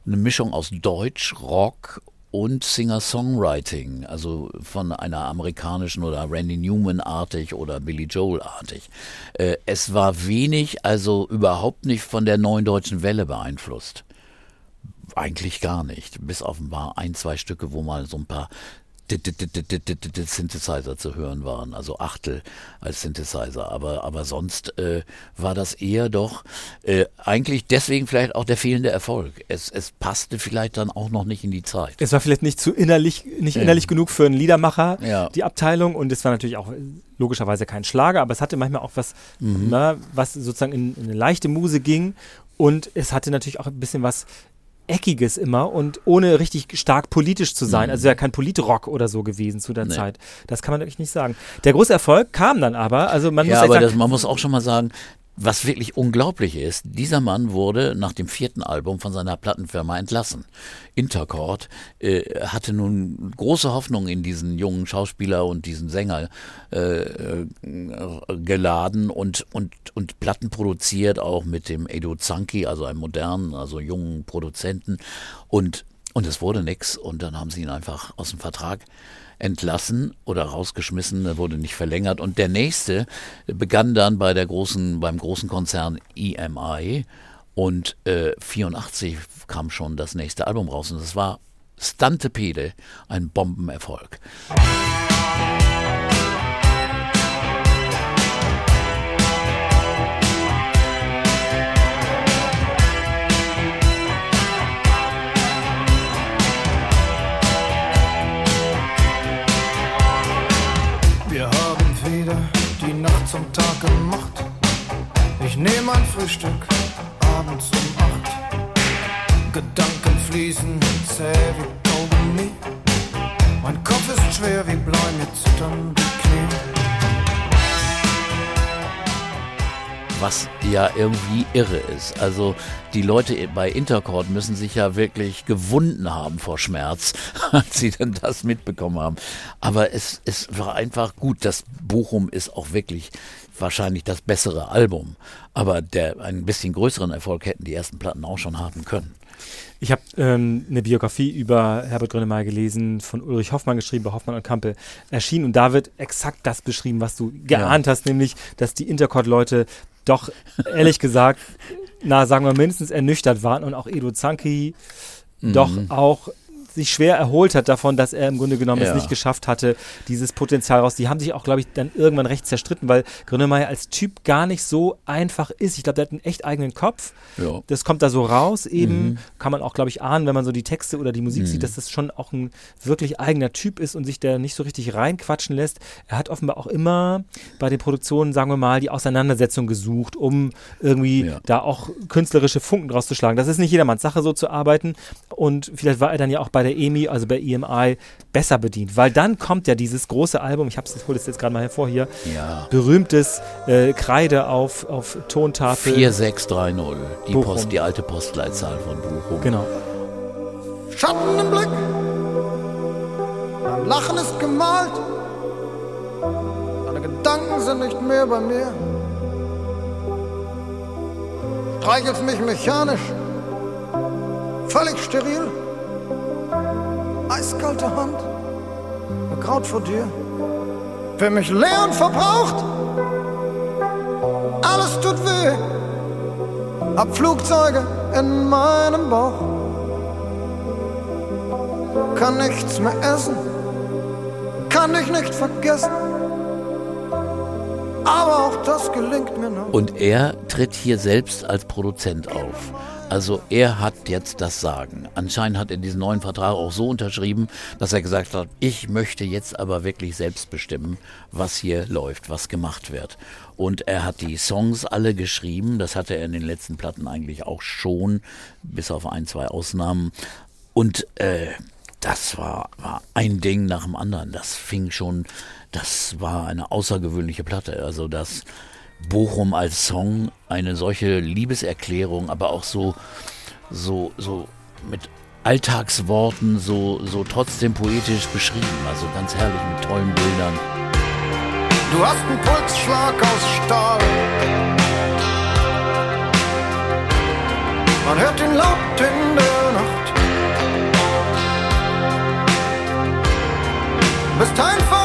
eine Mischung aus Deutsch, Rock und Singer-Songwriting, also von einer amerikanischen oder Randy Newman-artig oder Billy Joel-artig. Äh, es war wenig, also überhaupt nicht von der neuen deutschen Welle beeinflusst. Eigentlich gar nicht. Bis offenbar ein, zwei Stücke, wo mal so ein paar Synthesizer zu hören waren, also Achtel als Synthesizer. Aber, aber sonst äh, war das eher doch äh, eigentlich deswegen vielleicht auch der fehlende Erfolg. Es, es passte vielleicht dann auch noch nicht in die Zeit. Es war vielleicht nicht zu innerlich, nicht Ja. innerlich genug für einen Liedermacher, Ja. die Abteilung. Und es war natürlich auch äh, logischerweise kein Schlager, aber es hatte manchmal auch was, Mhm. na, was sozusagen in, in eine leichte Muse ging. Und es hatte natürlich auch ein bisschen was Eckiges immer und ohne richtig stark politisch zu sein. Also ja kein Politrock oder so gewesen zu der Mhm. Nee. Zeit. Das kann man wirklich nicht sagen. Der große Erfolg kam dann aber, also man muss Ja, echt aber sagen, das, man muss auch schon mal sagen, was wirklich unglaublich ist, dieser Mann wurde nach dem vierten Album von seiner Plattenfirma entlassen. Intercord äh, hatte nun große Hoffnung in diesen jungen Schauspieler und diesen Sänger äh, äh, geladen und, und, und Platten produziert, auch mit dem Edo Zanki, also einem modernen, also jungen Produzenten. Und, und es wurde nix. Und dann haben sie ihn einfach aus dem Vertrag entlassen oder rausgeschmissen, er wurde nicht verlängert. Und der nächste begann dann bei der großen, beim großen Konzern EMI und äh, 84 kam schon das nächste Album raus und das war Stantepede, ein Bombenerfolg. Zum Tag gemacht. Ich nehme ein Frühstück abends um acht. Gedanken fließen zäh wie Kaugummi. Mein Kopf ist schwer wie Blei, mir zittern die Knie. Was ja irgendwie irre ist. Also die Leute bei Intercord müssen sich ja wirklich gewunden haben vor Schmerz, als sie dann das mitbekommen haben. Aber es, es war einfach gut. Das Bochum ist auch wirklich wahrscheinlich das bessere Album. Aber der einen bisschen größeren Erfolg hätten die ersten Platten auch schon haben können. Ich habe ähm, eine Biografie über Herbert Grönemeyer gelesen, von Ulrich Hoffmann geschrieben, bei Hoffmann und Kampe erschienen. Und da wird exakt das beschrieben, was du geahnt hast, nämlich, dass die Intercord-Leute doch, ehrlich gesagt, na, sagen wir mindestens ernüchtert waren und auch Edo Zanki doch auch sich schwer erholt hat davon, dass er im Grunde genommen es Ja. nicht geschafft hatte, dieses Potenzial raus. Die haben sich auch, glaube ich, dann irgendwann recht zerstritten, weil Grönemeyer als Typ gar nicht so einfach ist. Ich glaube, der hat einen echt eigenen Kopf. Ja. Das kommt da so raus eben. Mhm. Kann man auch, glaube ich, ahnen, wenn man so die Texte oder die Musik sieht, dass das schon auch ein wirklich eigener Typ ist und sich der nicht so richtig reinquatschen lässt. Er hat offenbar auch immer bei den Produktionen, sagen wir mal, die Auseinandersetzung gesucht, um irgendwie Ja. da auch künstlerische Funken draus zu schlagen. Das ist nicht jedermanns Sache, so zu arbeiten. Und vielleicht war er dann ja auch bei der EMI, also bei EMI, besser bedient. Weil dann kommt ja dieses große Album, ich hab's, ich hole es jetzt gerade mal hervor hier, Ja. berühmtes äh, Kreide auf, auf Tontafel. 4630, die, Bochum. Post, die alte Postleitzahl von Bochum. Genau. Schatten im Blick, mein Lachen ist gemalt, meine Gedanken sind nicht mehr bei mir. Streichelst mich mechanisch, völlig steril, eiskalte Hand, begraut vor dir. Für mich leer und verbraucht, alles tut weh, hab Flugzeuge in meinem Bauch kann nichts mehr essen, kann dich nicht vergessen. aber auch das gelingt mir noch. Und er tritt hier selbst als Produzent auf. Also er hat jetzt das Sagen. Anscheinend hat er diesen neuen Vertrag auch so unterschrieben, dass er gesagt hat, ich möchte jetzt aber wirklich selbst bestimmen, was hier läuft, was gemacht wird. Und er hat die Songs alle geschrieben, das hatte er in den letzten Platten eigentlich auch schon, bis auf ein, zwei Ausnahmen. Und äh, das war, war ein Ding nach dem anderen. Das fing schon, das war eine außergewöhnliche Platte. Also das Bochum als Song, eine solche Liebeserklärung, aber auch so, so, so mit Alltagsworten, so, so trotzdem poetisch beschrieben. Also ganz herrlich mit tollen Bildern. Du hast einen Pulsschlag aus Stahl. Man hört ihn laut in der Nacht. Bist einfach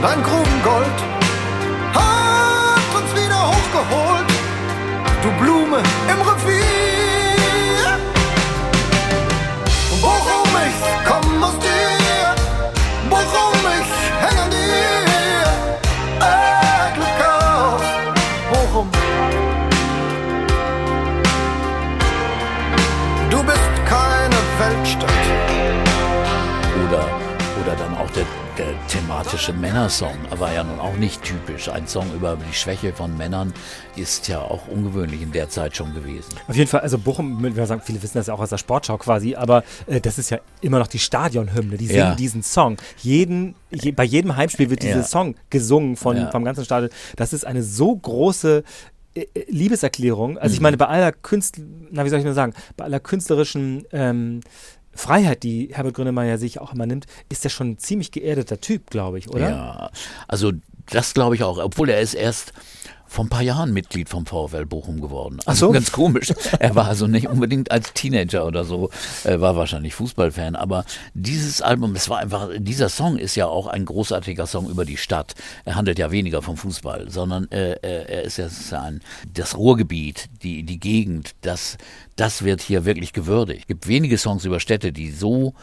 Dein Grubengold hat uns wieder hochgeholt. Du Blume im Revier. Thematische Männersong, war ja nun auch nicht typisch. Ein Song über die Schwäche von Männern ist ja auch ungewöhnlich in der Zeit schon gewesen. Auf jeden Fall, also Bochum, wir sagen, viele wissen das ja auch aus der Sportschau quasi, aber äh, das ist ja immer noch die Stadionhymne. Die singen Ja. diesen Song. Jeden, je, bei jedem Heimspiel wird dieser Ja. Song gesungen von, Ja. vom ganzen Stadion. Das ist eine so große äh, äh, Liebeserklärung. Also Mhm. ich meine, bei aller Künstler, na wie soll ich nur sagen, bei aller künstlerischen ähm, Freiheit, die Herbert Grönemeyer sich auch immer nimmt, ist er schon ein ziemlich geerdeter Typ, glaube ich, oder? Ja, also das glaube ich auch, obwohl er ist erst vor ein paar Jahren Mitglied vom VfL Bochum geworden. Also so. ganz komisch. Er war also nicht unbedingt als Teenager oder so, er war wahrscheinlich Fußballfan, aber dieses Album, es war einfach, dieser Song ist ja auch ein großartiger Song über die Stadt. Er handelt ja weniger vom Fußball, sondern äh, äh, er ist ja es ist ja ein, das Ruhrgebiet, die, die Gegend, das, das wird hier wirklich gewürdigt. Es gibt wenige Songs über Städte, die so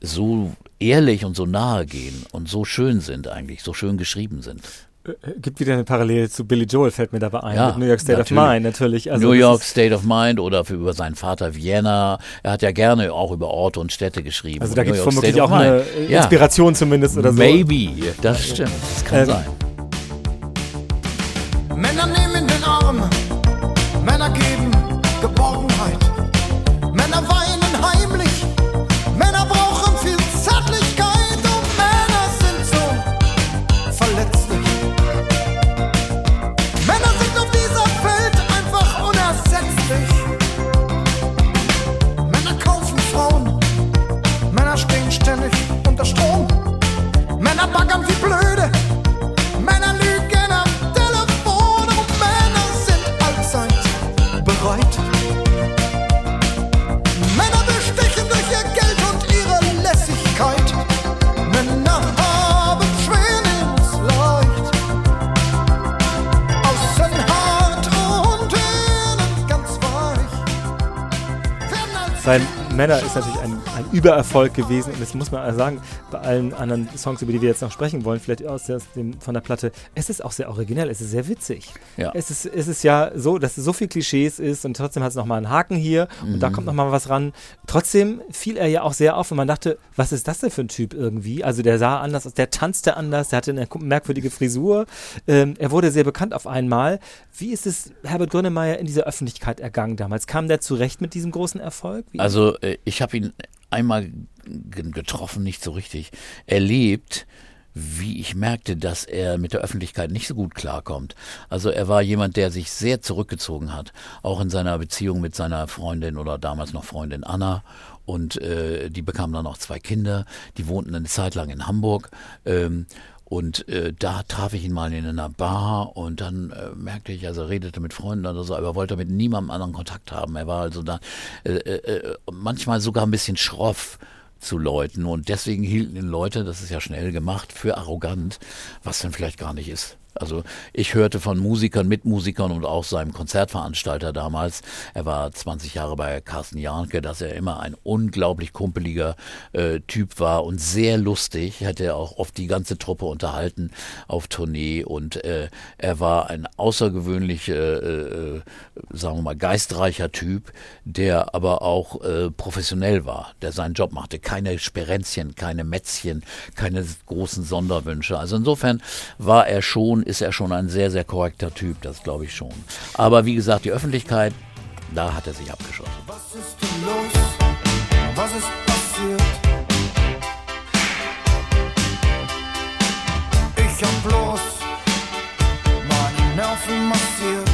so ehrlich und so nahe gehen und so schön sind eigentlich, so schön geschrieben sind. Äh, Gibt wieder eine Parallele zu Billy Joel, fällt mir dabei ein, Ja, mit New York State natürlich. of Mind natürlich. Also New York State of Mind oder für, über seinen Vater Vienna. Er hat ja gerne auch über Orte und Städte geschrieben. Also da gibt es State auch eine äh, ja. Inspiration zumindest oder so. Maybe, das stimmt, das kann Ähm, sein. Männer ist natürlich Übererfolg gewesen und das muss man also sagen, bei allen anderen Songs, über die wir jetzt noch sprechen wollen, vielleicht aus, dem, von der Platte, es ist auch sehr originell, es ist sehr witzig. Ja. Es, ist, es ist ja so, dass es so viel Klischees ist und trotzdem hat es nochmal einen Haken hier und Mhm. da kommt nochmal was ran. Trotzdem fiel er ja auch sehr auf und man dachte, was ist das denn für ein Typ irgendwie? Also der sah anders aus, der tanzte anders, der hatte eine merkwürdige Frisur, ähm, er wurde sehr bekannt auf einmal. Wie ist es Herbert Grönemeyer in dieser Öffentlichkeit ergangen damals? Kam der zurecht mit diesem großen Erfolg? Wie Also äh, ich habe ihn einmal getroffen, nicht so richtig erlebt, wie ich merkte, dass er mit der Öffentlichkeit nicht so gut klarkommt. Also er war jemand, der sich sehr zurückgezogen hat, auch in seiner Beziehung mit seiner Freundin oder damals noch Freundin Anna. Und äh, die bekamen dann noch zwei Kinder, die wohnten eine Zeit lang in Hamburg. Ähm, und äh, da traf ich ihn mal in einer Bar und dann äh, merkte ich, also er redete mit Freunden oder so, aber er wollte mit niemandem anderen Kontakt haben. Er war also da äh, äh, manchmal sogar ein bisschen schroff zu Leuten und deswegen hielten ihn Leute, das ist ja schnell gemacht, für arrogant, was dann vielleicht gar nicht ist. Also ich hörte von Musikern, Mitmusikern und auch seinem Konzertveranstalter damals, er war 20 Jahre bei Carsten Jahnke, dass er immer ein unglaublich kumpeliger äh, Typ war und sehr lustig, hätte auch oft die ganze Truppe unterhalten auf Tournee und äh, er war ein außergewöhnlich, äh, äh, sagen wir mal, geistreicher Typ, der aber auch äh, professionell war, der seinen Job machte. Keine Sperenzchen, keine Mätzchen, keine großen Sonderwünsche. Also insofern war er schon ist er schon ein sehr, sehr korrekter Typ, das glaube ich schon. Aber wie gesagt, die Öffentlichkeit, da hat er sich abgeschossen. Was ist denn los? Was ist passiert? Ich hab bloß meine Nerven massiert.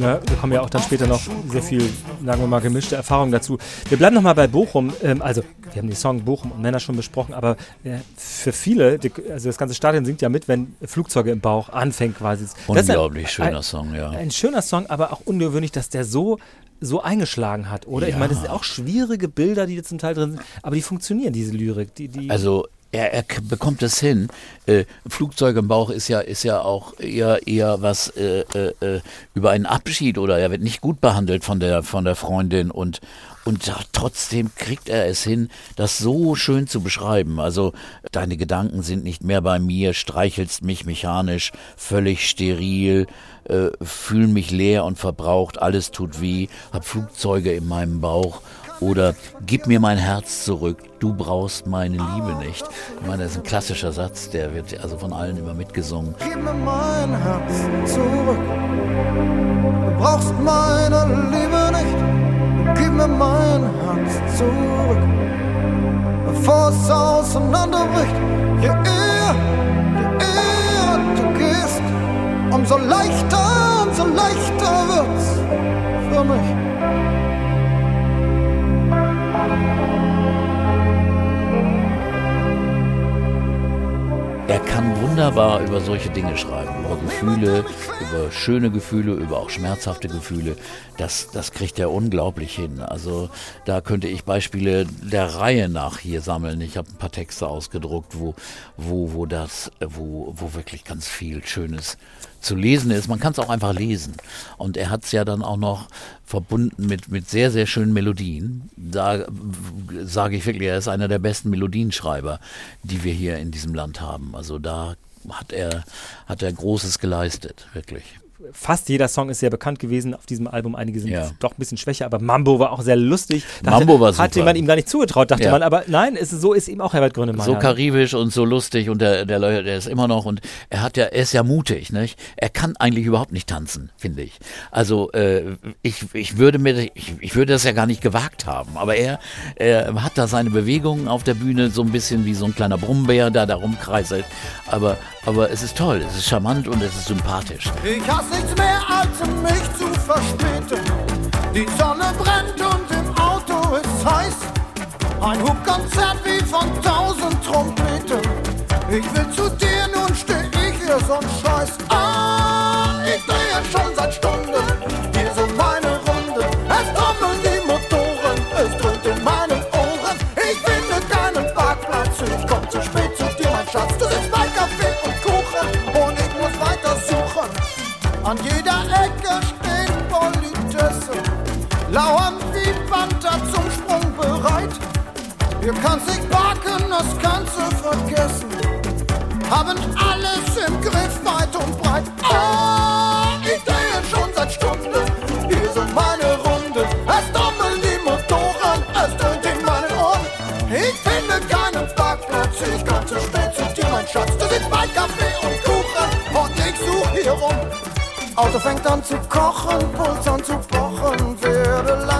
Ne, wir kommen ja auch dann später noch sehr viel, sagen wir mal, gemischte Erfahrungen dazu. Wir bleiben nochmal bei Bochum. Ähm, also, wir haben den Song Bochum und Männer schon besprochen, aber äh, für viele, die, also das ganze Stadion singt ja mit, wenn Flugzeuge im Bauch anfängt quasi. Das ist ein- Unglaublich schöner ein, Song, ja. Ein schöner Song, aber auch ungewöhnlich, dass der so so eingeschlagen hat, oder? Ich Ja. meine, das sind auch schwierige Bilder, die da zum Teil drin sind, aber die funktionieren, diese Lyrik. Die, die, Also er, er bekommt es hin. Äh, Flugzeug im Bauch ist ja, ist ja auch eher, eher was äh, äh, äh, über einen Abschied oder er wird nicht gut behandelt von der, von der Freundin und, und trotzdem kriegt er es hin, das so schön zu beschreiben. Also deine Gedanken sind nicht mehr bei mir, streichelst mich mechanisch, völlig steril, äh, fühl mich leer und verbraucht, alles tut weh, hab Flugzeuge in meinem Bauch. Oder gib mir mein Herz zurück, du brauchst meine Liebe nicht. Ich meine, das ist ein klassischer Satz, der wird also von allen immer mitgesungen. Gib mir mein Herz zurück. Du brauchst meine Liebe nicht. Gib mir mein Herz zurück. Bevor es auseinanderbricht, je eher, je eher du gehst, umso leichter, umso leichter wird's für mich. Er kann wunderbar über solche Dinge schreiben, über Gefühle, über schöne Gefühle, über auch schmerzhafte Gefühle. Das, das kriegt er unglaublich hin. Also da könnte ich Beispiele der Reihe nach hier sammeln. Ich habe ein paar Texte ausgedruckt, wo, wo, wo das, wo, wo wirklich ganz viel Schönes zu lesen ist. Man kann es auch einfach lesen. Und er hat es ja dann auch noch verbunden mit, mit sehr, sehr schönen Melodien. Da sage ich wirklich, er ist einer der besten Melodienschreiber, die wir hier in diesem Land haben. Also da hat er, hat er Großes geleistet, wirklich. Fast jeder Song ist sehr bekannt gewesen auf diesem Album. Einige sind Ja. doch ein bisschen schwächer, aber Mambo war auch sehr lustig. Mambo war Hatte super. man ihm gar nicht zugetraut, dachte Ja. man. Aber nein, es ist, so ist ihm auch Herbert Grönemeyer. So karibisch und so lustig und der, der, der ist immer noch und er hat ja, er ist ja mutig, nicht? Er kann eigentlich überhaupt nicht tanzen, finde ich. Also äh, ich, ich würde mir, ich, ich würde das ja gar nicht gewagt haben, aber er, er hat da seine Bewegungen auf der Bühne so ein bisschen wie so ein kleiner Brummbär, der da rumkreiselt. Aber, aber es ist toll, es ist charmant und es ist sympathisch. Ich hasse nichts mehr, als mich zu verspäten. Die Sonne brennt und im Auto ist heiß. Ein Hubkonzert wie von tausend Trompeten. Ich will zu dir, nun steh ich hier so'n Scheiß. Ah, ich drehe schon seit Ihr kannst nicht parken, das kannst du vergessen. Haben alles im Griff, weit und breit. Ah, ich drehe schon seit Stunden hier so meine Runde. Es trommeln die Motoren, es dröhnt in meinen Ohren. Ich finde keinen Parkplatz, ich komm zu spät zu dir, mein Schatz. Du sitzt bei Kaffee und Kuchen und ich such hier rum. Auto fängt an zu kochen, Puls an zu pochen, werde langsam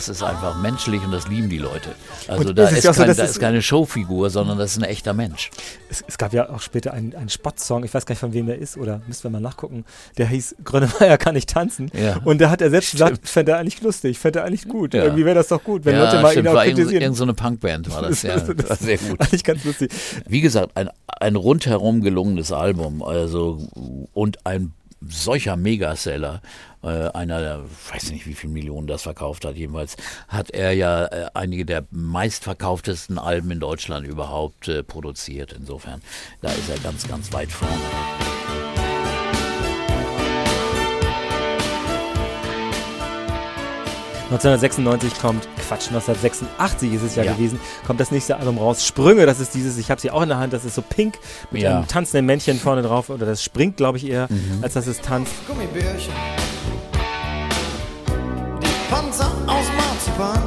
das ist einfach menschlich und das lieben die Leute. Also Und da ist ist, ja so, kein, dass da ist keine Showfigur, sondern das ist ein echter Mensch. Es, es gab ja auch später einen, einen Spottsong, ich weiß gar nicht von wem der ist, oder müssten wir mal nachgucken, der hieß Grönemeyer kann nicht tanzen. Ja. Und da hat er selbst gesagt, fände er eigentlich lustig, fände er eigentlich gut. Ja. Irgendwie wäre das doch gut, wenn ja, Leute mal stimmt, ihn auch war irgend, kritisieren. irgend so eine Punkband war das, ja. Das war sehr gut. Eigentlich ganz lustig. Wie gesagt, ein, ein rundherum gelungenes Album, also und ein solcher Megaseller, einer der, weiß nicht, wie viele Millionen das verkauft hat, jedenfalls hat er ja äh, einige der meistverkauftesten Alben in Deutschland überhaupt äh, produziert. Insofern, da ist er ganz, ganz weit vorne. 1996 kommt, Quatsch, 1986 ist es ja, Ja. gewesen, kommt das nächste Album raus. Sprünge, das ist dieses, ich habe sie auch in der Hand, das ist so pink mit Ja. einem tanzenden Männchen vorne drauf. Oder das springt, glaube ich, eher, Mhm. als dass es tanzt. Gummibärchen. Die Panzer aus Marzipan.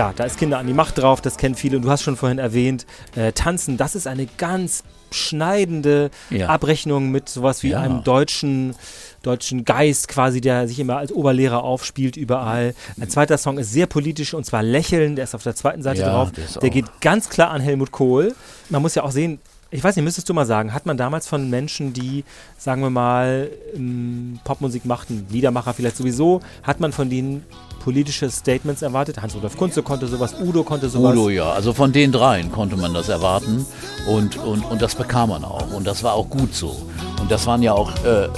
Ja, da ist Kinder an die Macht drauf, das kennen viele. Und du hast schon vorhin erwähnt, äh, Tanzen, das ist eine ganz schneidende Ja. Abrechnung mit sowas wie Ja. einem deutschen, deutschen Geist quasi, der sich immer als Oberlehrer aufspielt überall. Ein zweiter Song ist sehr politisch und zwar Lächeln, der ist auf der zweiten Seite Ja, drauf. der Der geht ganz klar an Helmut Kohl. Man muss ja auch sehen, ich weiß nicht, müsstest du mal sagen, hat man damals von Menschen, die, sagen wir mal, ähm, Popmusik machten, Liedermacher vielleicht sowieso, hat man von denen politische Statements erwartet? Hans-Rudolf Kunze konnte sowas, Udo konnte sowas. Udo, ja. Also von den dreien konnte man das erwarten und, und, und das bekam man auch. Und das war auch gut so. Und das waren ja auch, äh, äh,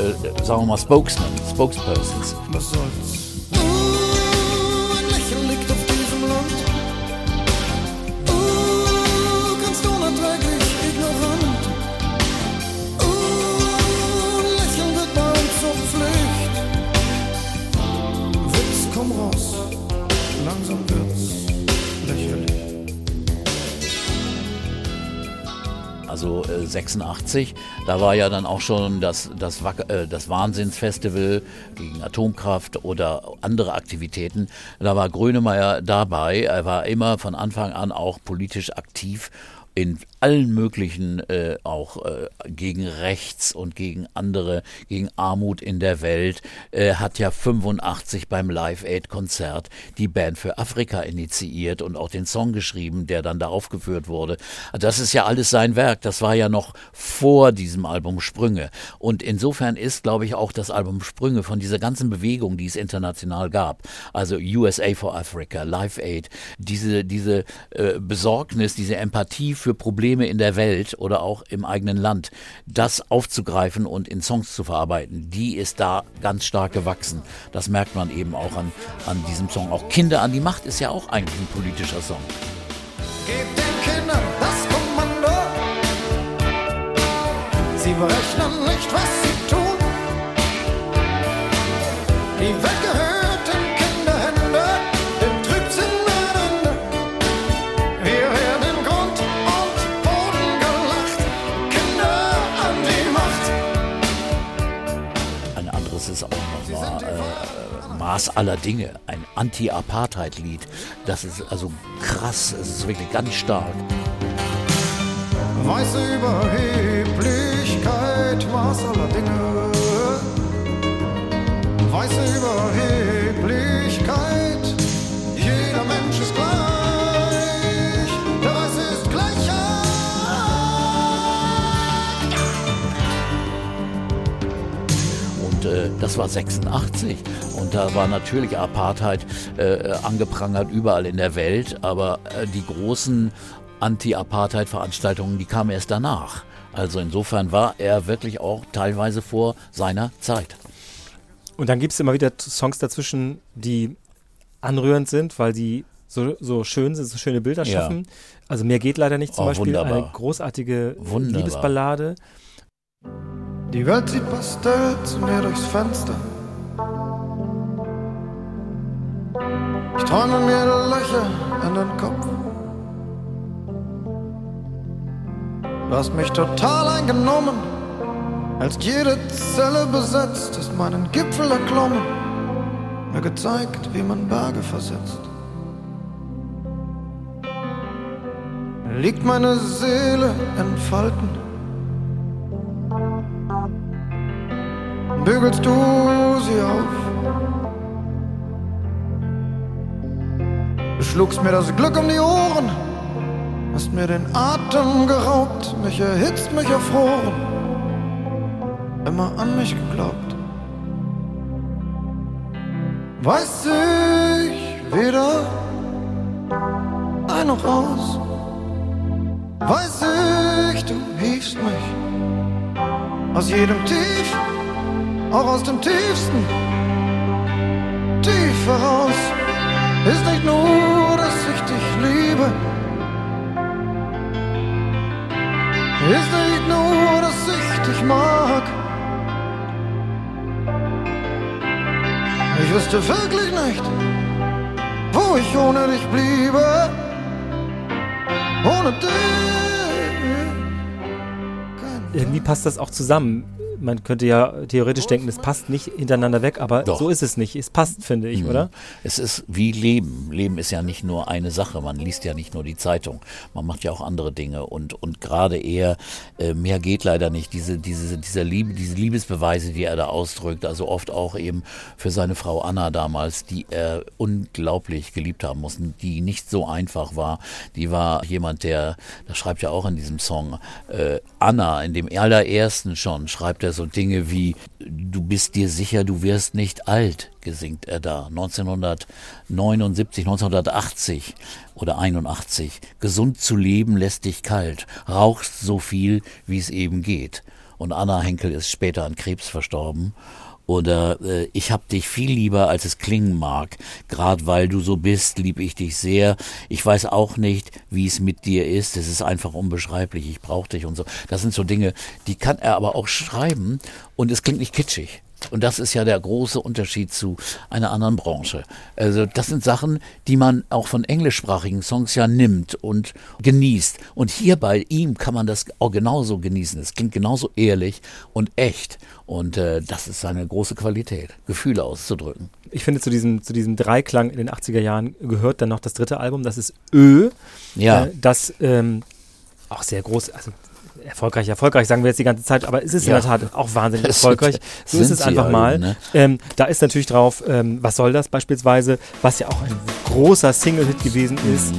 sagen wir mal, Spokesmen, Spokespersons. Was soll's? 86, da war ja dann auch schon das, das, äh, das Wahnsinnsfestival gegen Atomkraft oder andere Aktivitäten. Da war Grönemeyer dabei. Er war immer von Anfang an auch politisch aktiv in allen möglichen, äh, auch äh, gegen rechts und gegen andere, gegen Armut in der Welt, äh, hat ja 85 beim Live Aid Konzert die Band für Afrika initiiert und auch den Song geschrieben, der dann da aufgeführt wurde. Das ist ja alles sein Werk. Das war ja noch vor diesem Album Sprünge. Und insofern ist, glaube ich, auch das Album Sprünge von dieser ganzen Bewegung, die es international gab, also USA for Africa, Live Aid, diese, diese äh, Besorgnis, diese Empathie für Probleme in der Welt oder auch im eigenen Land, das aufzugreifen und in Songs zu verarbeiten, die ist da ganz stark gewachsen. Das merkt man eben auch an, an diesem Song. Auch Kinder an die Macht ist ja auch eigentlich ein politischer Song. Gebt den Kindern das Kommando. Sie berechnen nicht, was sie tun. Die weggehörten Maß aller Dinge, ein Anti-Apartheid-Lied. Das ist also krass, es ist wirklich ganz stark. Weiße Überheblichkeit, Maß aller Dinge. Weiße Überheblichkeit, das war 86 und da war natürlich Apartheid äh, angeprangert überall in der Welt, aber äh, die großen Anti-Apartheid-Veranstaltungen, die kamen erst danach. Also insofern war er wirklich auch teilweise vor seiner Zeit. Und dann gibt es immer wieder Songs dazwischen, die anrührend sind, weil die so, so schön sind, so schöne Bilder Ja. schaffen. Also mehr geht leider nicht. Zum Oh, Beispiel eine wunderbar. großartige Wunderbar. Liebesballade. Die Welt sieht Pastell zu mir durchs Fenster. Ich träume mir Löcher in den Kopf. Du hast mich total eingenommen, als jede Zelle besetzt, hast meinen Gipfel erklommen, mir gezeigt, wie man Berge versetzt. Liegt meine Seele entfalten, bügelst du sie auf. Du schlugst mir das Glück um die Ohren, hast mir den Atem geraubt, mich erhitzt, mich erfroren, immer an mich geglaubt. Weiß ich weder ein noch aus, weiß ich, du hiefst mich aus jedem Tief, auch aus dem tiefsten, tief heraus. Ist nicht nur, dass ich dich liebe, ist nicht nur, dass ich dich mag. Ich wüsste wirklich nicht, wo ich ohne dich bliebe, ohne dich. Irgendwie passt das auch zusammen. Man könnte ja theoretisch denken, es passt nicht hintereinander weg, aber Doch. so ist es nicht. Es passt, finde ich, oder? Es ist wie Leben. Leben ist ja nicht nur eine Sache. Man liest ja nicht nur die Zeitung. Man macht ja auch andere Dinge. Und, und gerade eher, äh, mehr geht leider nicht. Diese, diese, dieser Liebe, diese Liebesbeweise, die er da ausdrückt, also oft auch eben für seine Frau Anna damals, die er unglaublich geliebt haben muss, die nicht so einfach war. Die war jemand, der, das schreibt ja auch in diesem Song, äh, Anna, in dem allerersten schon, schreibt er so Dinge wie, du bist dir sicher, du wirst nicht alt, gesingt er da. 1979, 1980 oder 81. Gesund zu leben lässt dich kalt, rauchst so viel, wie es eben geht. Und Anna Henkel ist später an Krebs verstorben. Oder äh, ich hab dich viel lieber, als es klingen mag. Grad weil du so bist, lieb ich dich sehr. Ich weiß auch nicht, wie es mit dir ist. Es ist einfach unbeschreiblich. Ich brauch dich und so. Das sind so Dinge, die kann er aber auch schreiben und es klingt nicht kitschig. Und das ist ja der große Unterschied zu einer anderen Branche. Also das sind Sachen, die man auch von englischsprachigen Songs ja nimmt und genießt. Und hier bei ihm kann man das auch genauso genießen. Es klingt genauso ehrlich und echt. Und äh, das ist seine große Qualität, Gefühle auszudrücken. Ich finde, zu diesem, zu diesem Dreiklang in den 80er Jahren gehört dann noch das dritte Album, das ist Ö. Ja. Äh, das ähm, auch sehr groß, also erfolgreich, erfolgreich sagen wir jetzt die ganze Zeit, aber es ist Ja. in der Tat auch wahnsinnig Das erfolgreich. So ist es einfach alle, mal. ne? Ähm, da ist natürlich drauf, ähm, was soll das beispielsweise, was ja auch ein großer Single-Hit gewesen ist.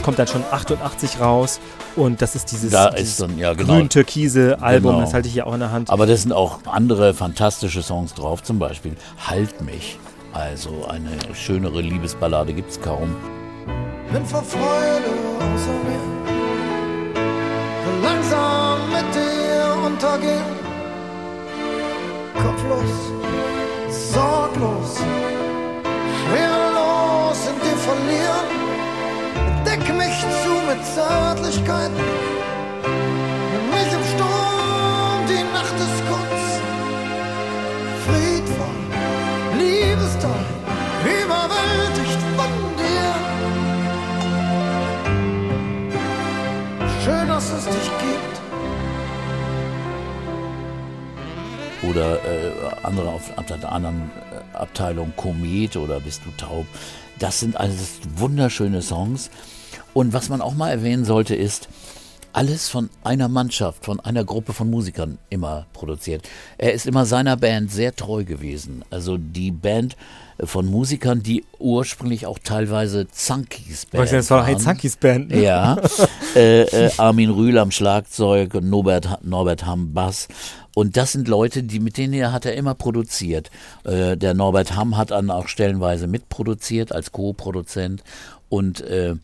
Das kommt dann schon 88 raus und das ist dieses, Da dieses ist dann, ja genau. grün-türkise Album, Genau. das halte ich hier auch in der Hand. Aber das sind auch andere fantastische Songs drauf, zum Beispiel Halt mich. Also eine schönere Liebesballade gibt's kaum. bin vor Freude außer mir. Will langsam mit dir untergehen. Kopflos, sorglos, schwerelos in dir verlieren. Deck mich zu mit Zärtlichkeiten. Nimm mich im Sturm, die Nacht ist kurz. Friedvoll, liebestoll, überwältigt von dir. Schön, dass es dich gibt. Oder äh, andere auf, auf der anderen äh, Abteilung Komet oder Bist du taub. Das sind alles wunderschöne Songs. Und was man auch mal erwähnen sollte ist, alles von einer Mannschaft, von einer Gruppe von Musikern immer produziert. Er ist immer seiner Band sehr treu gewesen. Also die Band von Musikern, die ursprünglich auch teilweise Zankis Band Was das war waren. Zankis Band. Ne? Ja, äh, äh, Armin Rühl am Schlagzeug und Norbert, Norbert Hamm Bass. Und das sind Leute, die mit denen er hat er immer produziert. Äh, der Norbert Hamm hat dann auch stellenweise mitproduziert als Co-Produzent und äh,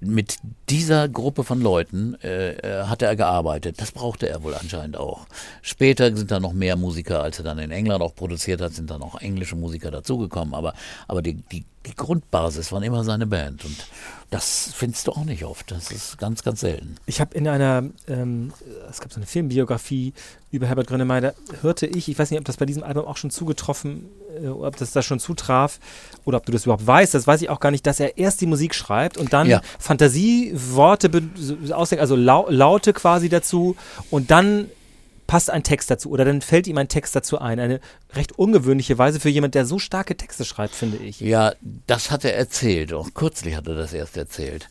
mit dieser Gruppe von Leuten äh, äh, hatte er gearbeitet. Das brauchte er wohl anscheinend auch. Später sind da noch mehr Musiker, als er dann in England auch produziert hat, sind dann auch englische Musiker dazugekommen. Aber, aber die, die, die Grundbasis waren immer seine Band. Und das findest du auch nicht oft. Das ist ganz, ganz selten. Ich habe in einer, ähm, es gab so eine Filmbiografie über Herbert Grönemeyer, da hörte ich, ich weiß nicht, ob das bei diesem Album auch schon zugetroffen, äh, ob das da schon zutraf oder ob du das überhaupt weißt, das weiß ich auch gar nicht, dass er erst die Musik schreibt und dann Ja. Fantasieworte so- ausdenkt, also lau Laute quasi dazu und dann passt ein Text dazu oder dann fällt ihm ein Text dazu ein. Eine recht ungewöhnliche Weise für jemand, der so starke Texte schreibt, finde ich. Ja, das hat er erzählt. Auch kürzlich hat er das erst erzählt.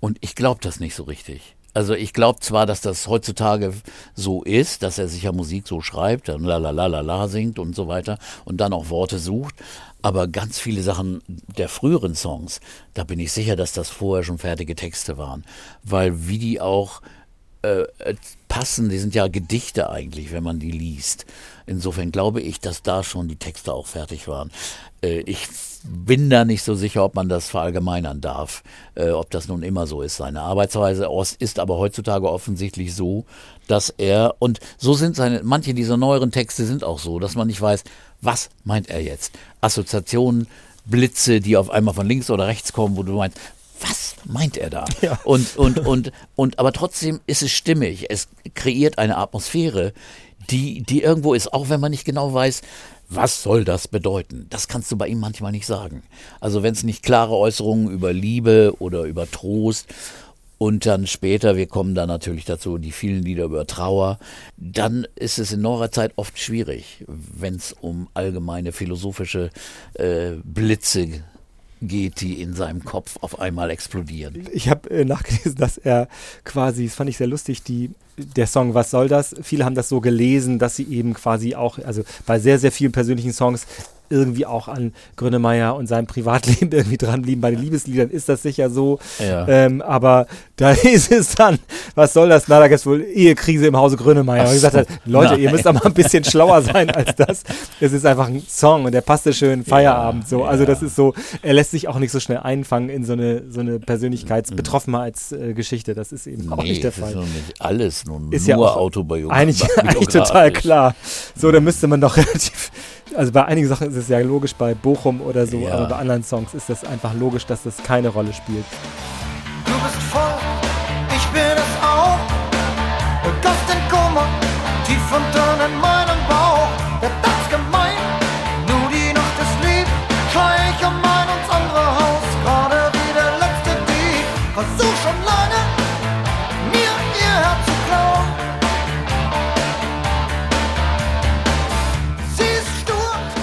Und ich glaube das nicht so richtig. Also ich glaube zwar, dass das heutzutage so ist, dass er sicher Musik so schreibt, dann la la la la la singt und so weiter und dann auch Worte sucht, aber ganz viele Sachen der früheren Songs, da bin ich sicher, dass das vorher schon fertige Texte waren, weil wie die auch äh, äh, passen, die sind ja Gedichte eigentlich, wenn man die liest. Insofern glaube ich, dass da schon die Texte auch fertig waren. Äh, ich bin da nicht so sicher, ob man das verallgemeinern darf, äh, ob das nun immer so ist. Seine Arbeitsweise ist aber heutzutage offensichtlich so, dass er, und so sind seine, manche dieser neueren Texte sind auch so, dass man nicht weiß, was meint er jetzt? Assoziationen, Blitze, die auf einmal von links oder rechts kommen, wo du meinst, was meint er da? Ja. Und, und, und, und, aber trotzdem ist es stimmig. Es kreiert eine Atmosphäre, die, die irgendwo ist, auch wenn man nicht genau weiß, was soll das bedeuten? Das kannst du bei ihm manchmal nicht sagen. Also wenn es nicht klare Äußerungen über Liebe oder über Trost und dann später, wir kommen dann natürlich dazu, die vielen Lieder über Trauer, dann ist es in neuerer Zeit oft schwierig, wenn es um allgemeine philosophische äh, Blitze geht, die in seinem Kopf auf einmal explodieren. Ich habe äh, nachgelesen, dass er quasi, das fand ich sehr lustig, die, der Song Was soll das? Viele haben das so gelesen, dass sie eben quasi auch, also bei sehr, sehr vielen persönlichen Songs irgendwie auch an Grönemeyer und seinem Privatleben irgendwie dranblieben. Bei den Liebesliedern ist das sicher so. Ja. Ähm, aber da ist es dann, was soll das? Na, da gibt es wohl Ehekrise im Hause Grönemeyer. Und gesagt hat, Leute, ihr Nein. müsst aber ein bisschen schlauer sein als das. Es ist einfach ein Song und der passte schön Feierabend so. Also ja. das ist so, er lässt sich auch nicht so schnell einfangen in so eine, so eine Persönlichkeitsbetroffenheitsgeschichte. Das ist eben auch nicht der das ist Fall. noch nicht alles nun Ist nur ja autobiografisch. Eigentlich, eigentlich total klar. So, da müsste man doch relativ. Also bei einigen Sachen es ja logisch, bei Bochum oder so, Ja. aber bei anderen Songs ist das einfach logisch, dass das keine Rolle spielt. Du bist voll, ich bin es auch. Und das den Kummer tief unten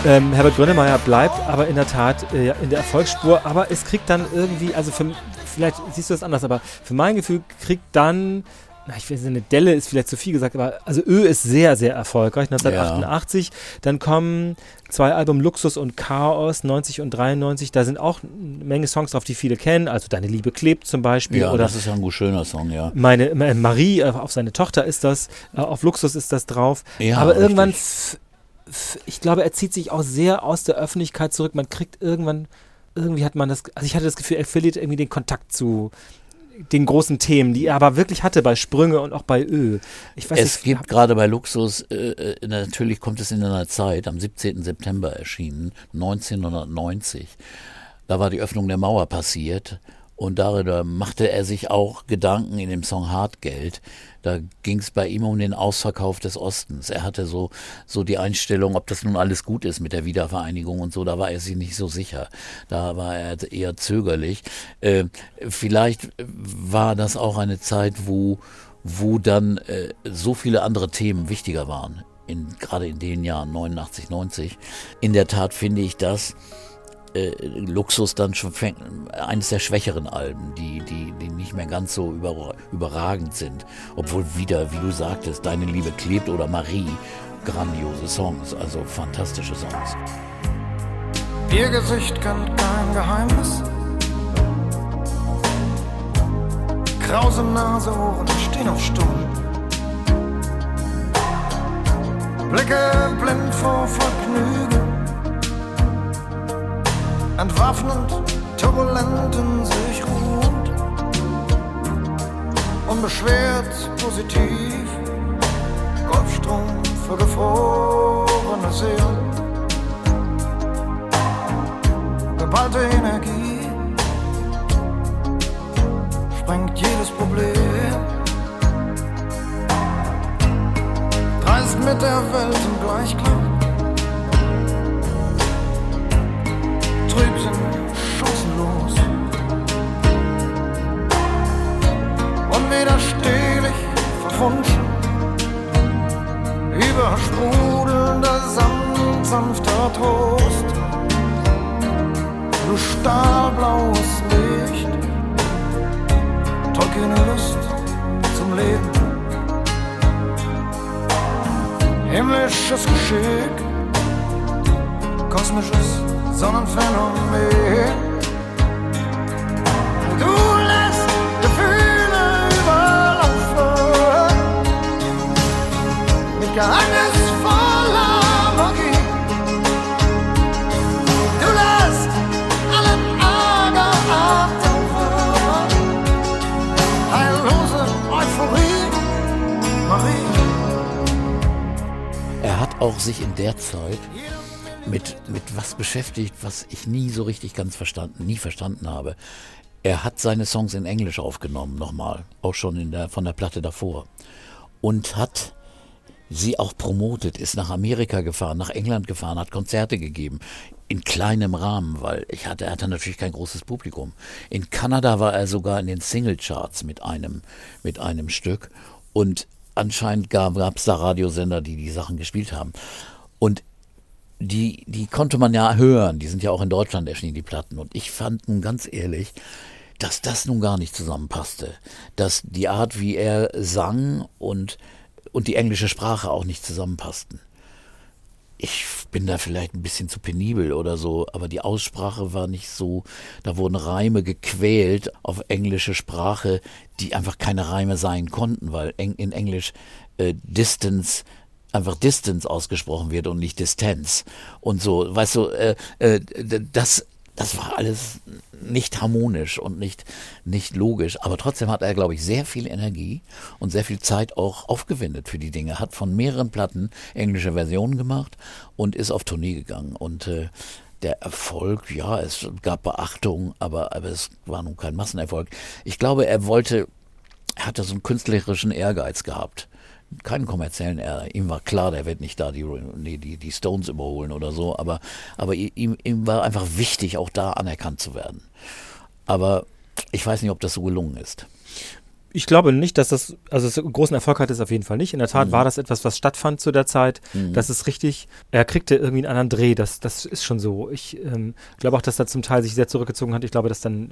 Ähm, Herbert Grönemeyer bleibt aber in der Tat äh, in der Erfolgsspur, aber es kriegt dann irgendwie, also für, vielleicht siehst du das anders, aber für mein Gefühl kriegt dann, na, ich weiß nicht, eine Delle ist vielleicht zu viel gesagt, aber also Ö ist sehr, sehr erfolgreich, 1988. Dann kommen zwei Alben Luxus und Chaos, 90 und 93, da sind auch eine Menge Songs drauf, die viele kennen, also Deine Liebe klebt zum Beispiel Ja, oder das ist ja ein gut schöner Song, ja. meine äh, Marie, äh, auf seine Tochter ist das, äh, auf Luxus ist das drauf. Ja, Aber irgendwann, richtig. f- ich glaube, er zieht sich auch sehr aus der Öffentlichkeit zurück. Man kriegt irgendwann, irgendwie hat man das, also ich hatte das Gefühl, er verliert irgendwie den Kontakt zu den großen Themen, die er aber wirklich hatte bei Sprünge und auch bei Ö. Ich weiß Es nicht, gibt gerade bei Luxus, äh, äh, natürlich kommt es in einer Zeit, am 17. September erschienen, 1990. Da war die Öffnung der Mauer passiert und darüber machte er sich auch Gedanken in dem Song Hartgeld. Da ging es bei ihm um den Ausverkauf des Ostens. Er hatte so, so die Einstellung, ob das nun alles gut ist mit der Wiedervereinigung und so, da war er sich nicht so sicher. Da war er eher zögerlich. Äh, vielleicht war das auch eine Zeit, wo wo dann äh, so viele andere Themen wichtiger waren, in, gerade in den Jahren 89, 90. In der Tat finde ich das äh, Luxus dann schon fäng, eines der schwächeren Alben, die, die, die nicht mehr ganz so über, überragend sind. Obwohl wieder, wie du sagtest, Deine Liebe klebt oder Marie, grandiose Songs, also fantastische Songs. Ihr Gesicht kennt kein Geheimnis. Krause Nase, Ohren stehen auf Stumm. Blicke blind vor Vergnügen. Entwaffnend, turbulent in sich ruhend. Unbeschwert, positiv. Golfstrom für gefrorene Seelen. Geballte Energie sprengt jedes Problem. Dreist mit der Welt im Gleichklang. Verwunschen. Übersprudelnder Sand, sanfter Trost. Du stahlblaues Licht, trockene Lust zum Leben. Himmlisches Geschick, kosmisches Sonnenphänomen. Geheimnisvoller Magie. Du lässt allen Ärger abtauchen. Heillose Euphorie, Marie. Er hat auch sich in der Zeit mit, mit was beschäftigt, was ich nie so richtig ganz verstanden, nie verstanden habe. Er hat seine Songs in Englisch aufgenommen, nochmal, auch schon in der, von der Platte davor. Und hat sie auch promotet, ist nach Amerika gefahren, nach England gefahren, hat Konzerte gegeben. In kleinem Rahmen, weil ich hatte, er hatte natürlich kein großes Publikum. In Kanada war er sogar in den Singlecharts mit einem, mit einem Stück. Und anscheinend gab es da Radiosender, die die Sachen gespielt haben. Und die, die konnte man ja hören. Die sind ja auch in Deutschland erschienen, die Platten. Und ich fand nun ganz ehrlich, dass das nun gar nicht zusammenpasste. Dass die Art, wie er sang und, und die englische Sprache auch nicht zusammenpassten. Ich bin da vielleicht ein bisschen zu penibel oder so, aber die Aussprache war nicht so, da wurden Reime gequält auf englische Sprache, die einfach keine Reime sein konnten, weil in Englisch äh, Distance einfach Distance ausgesprochen wird und nicht Distanz und so, weißt du, äh, äh, das das war alles nicht harmonisch und nicht, nicht logisch. Aber trotzdem hat er, glaube ich, sehr viel Energie und sehr viel Zeit auch aufgewendet für die Dinge. Hat von mehreren Platten englische Versionen gemacht und ist auf Tournee gegangen. Und äh, der Erfolg, ja, es gab Beachtung, aber, aber es war nun kein Massenerfolg. Ich glaube, er wollte, er hatte so einen künstlerischen Ehrgeiz gehabt keinen kommerziellen Ärger. Ihm war klar, der wird nicht da die, die, die Stones überholen oder so, aber, aber ihm, ihm war einfach wichtig, auch da anerkannt zu werden. Aber ich weiß nicht, ob das so gelungen ist. Ich glaube nicht, dass das, also es großen Erfolg hat es auf jeden Fall nicht. In der Tat mhm. war das etwas, was stattfand zu der Zeit. Mhm. Das ist richtig. Er kriegte irgendwie einen anderen Dreh. Das, das ist schon so. Ich ähm, glaube auch, dass er zum Teil sich sehr zurückgezogen hat. Ich glaube, dass dann äh,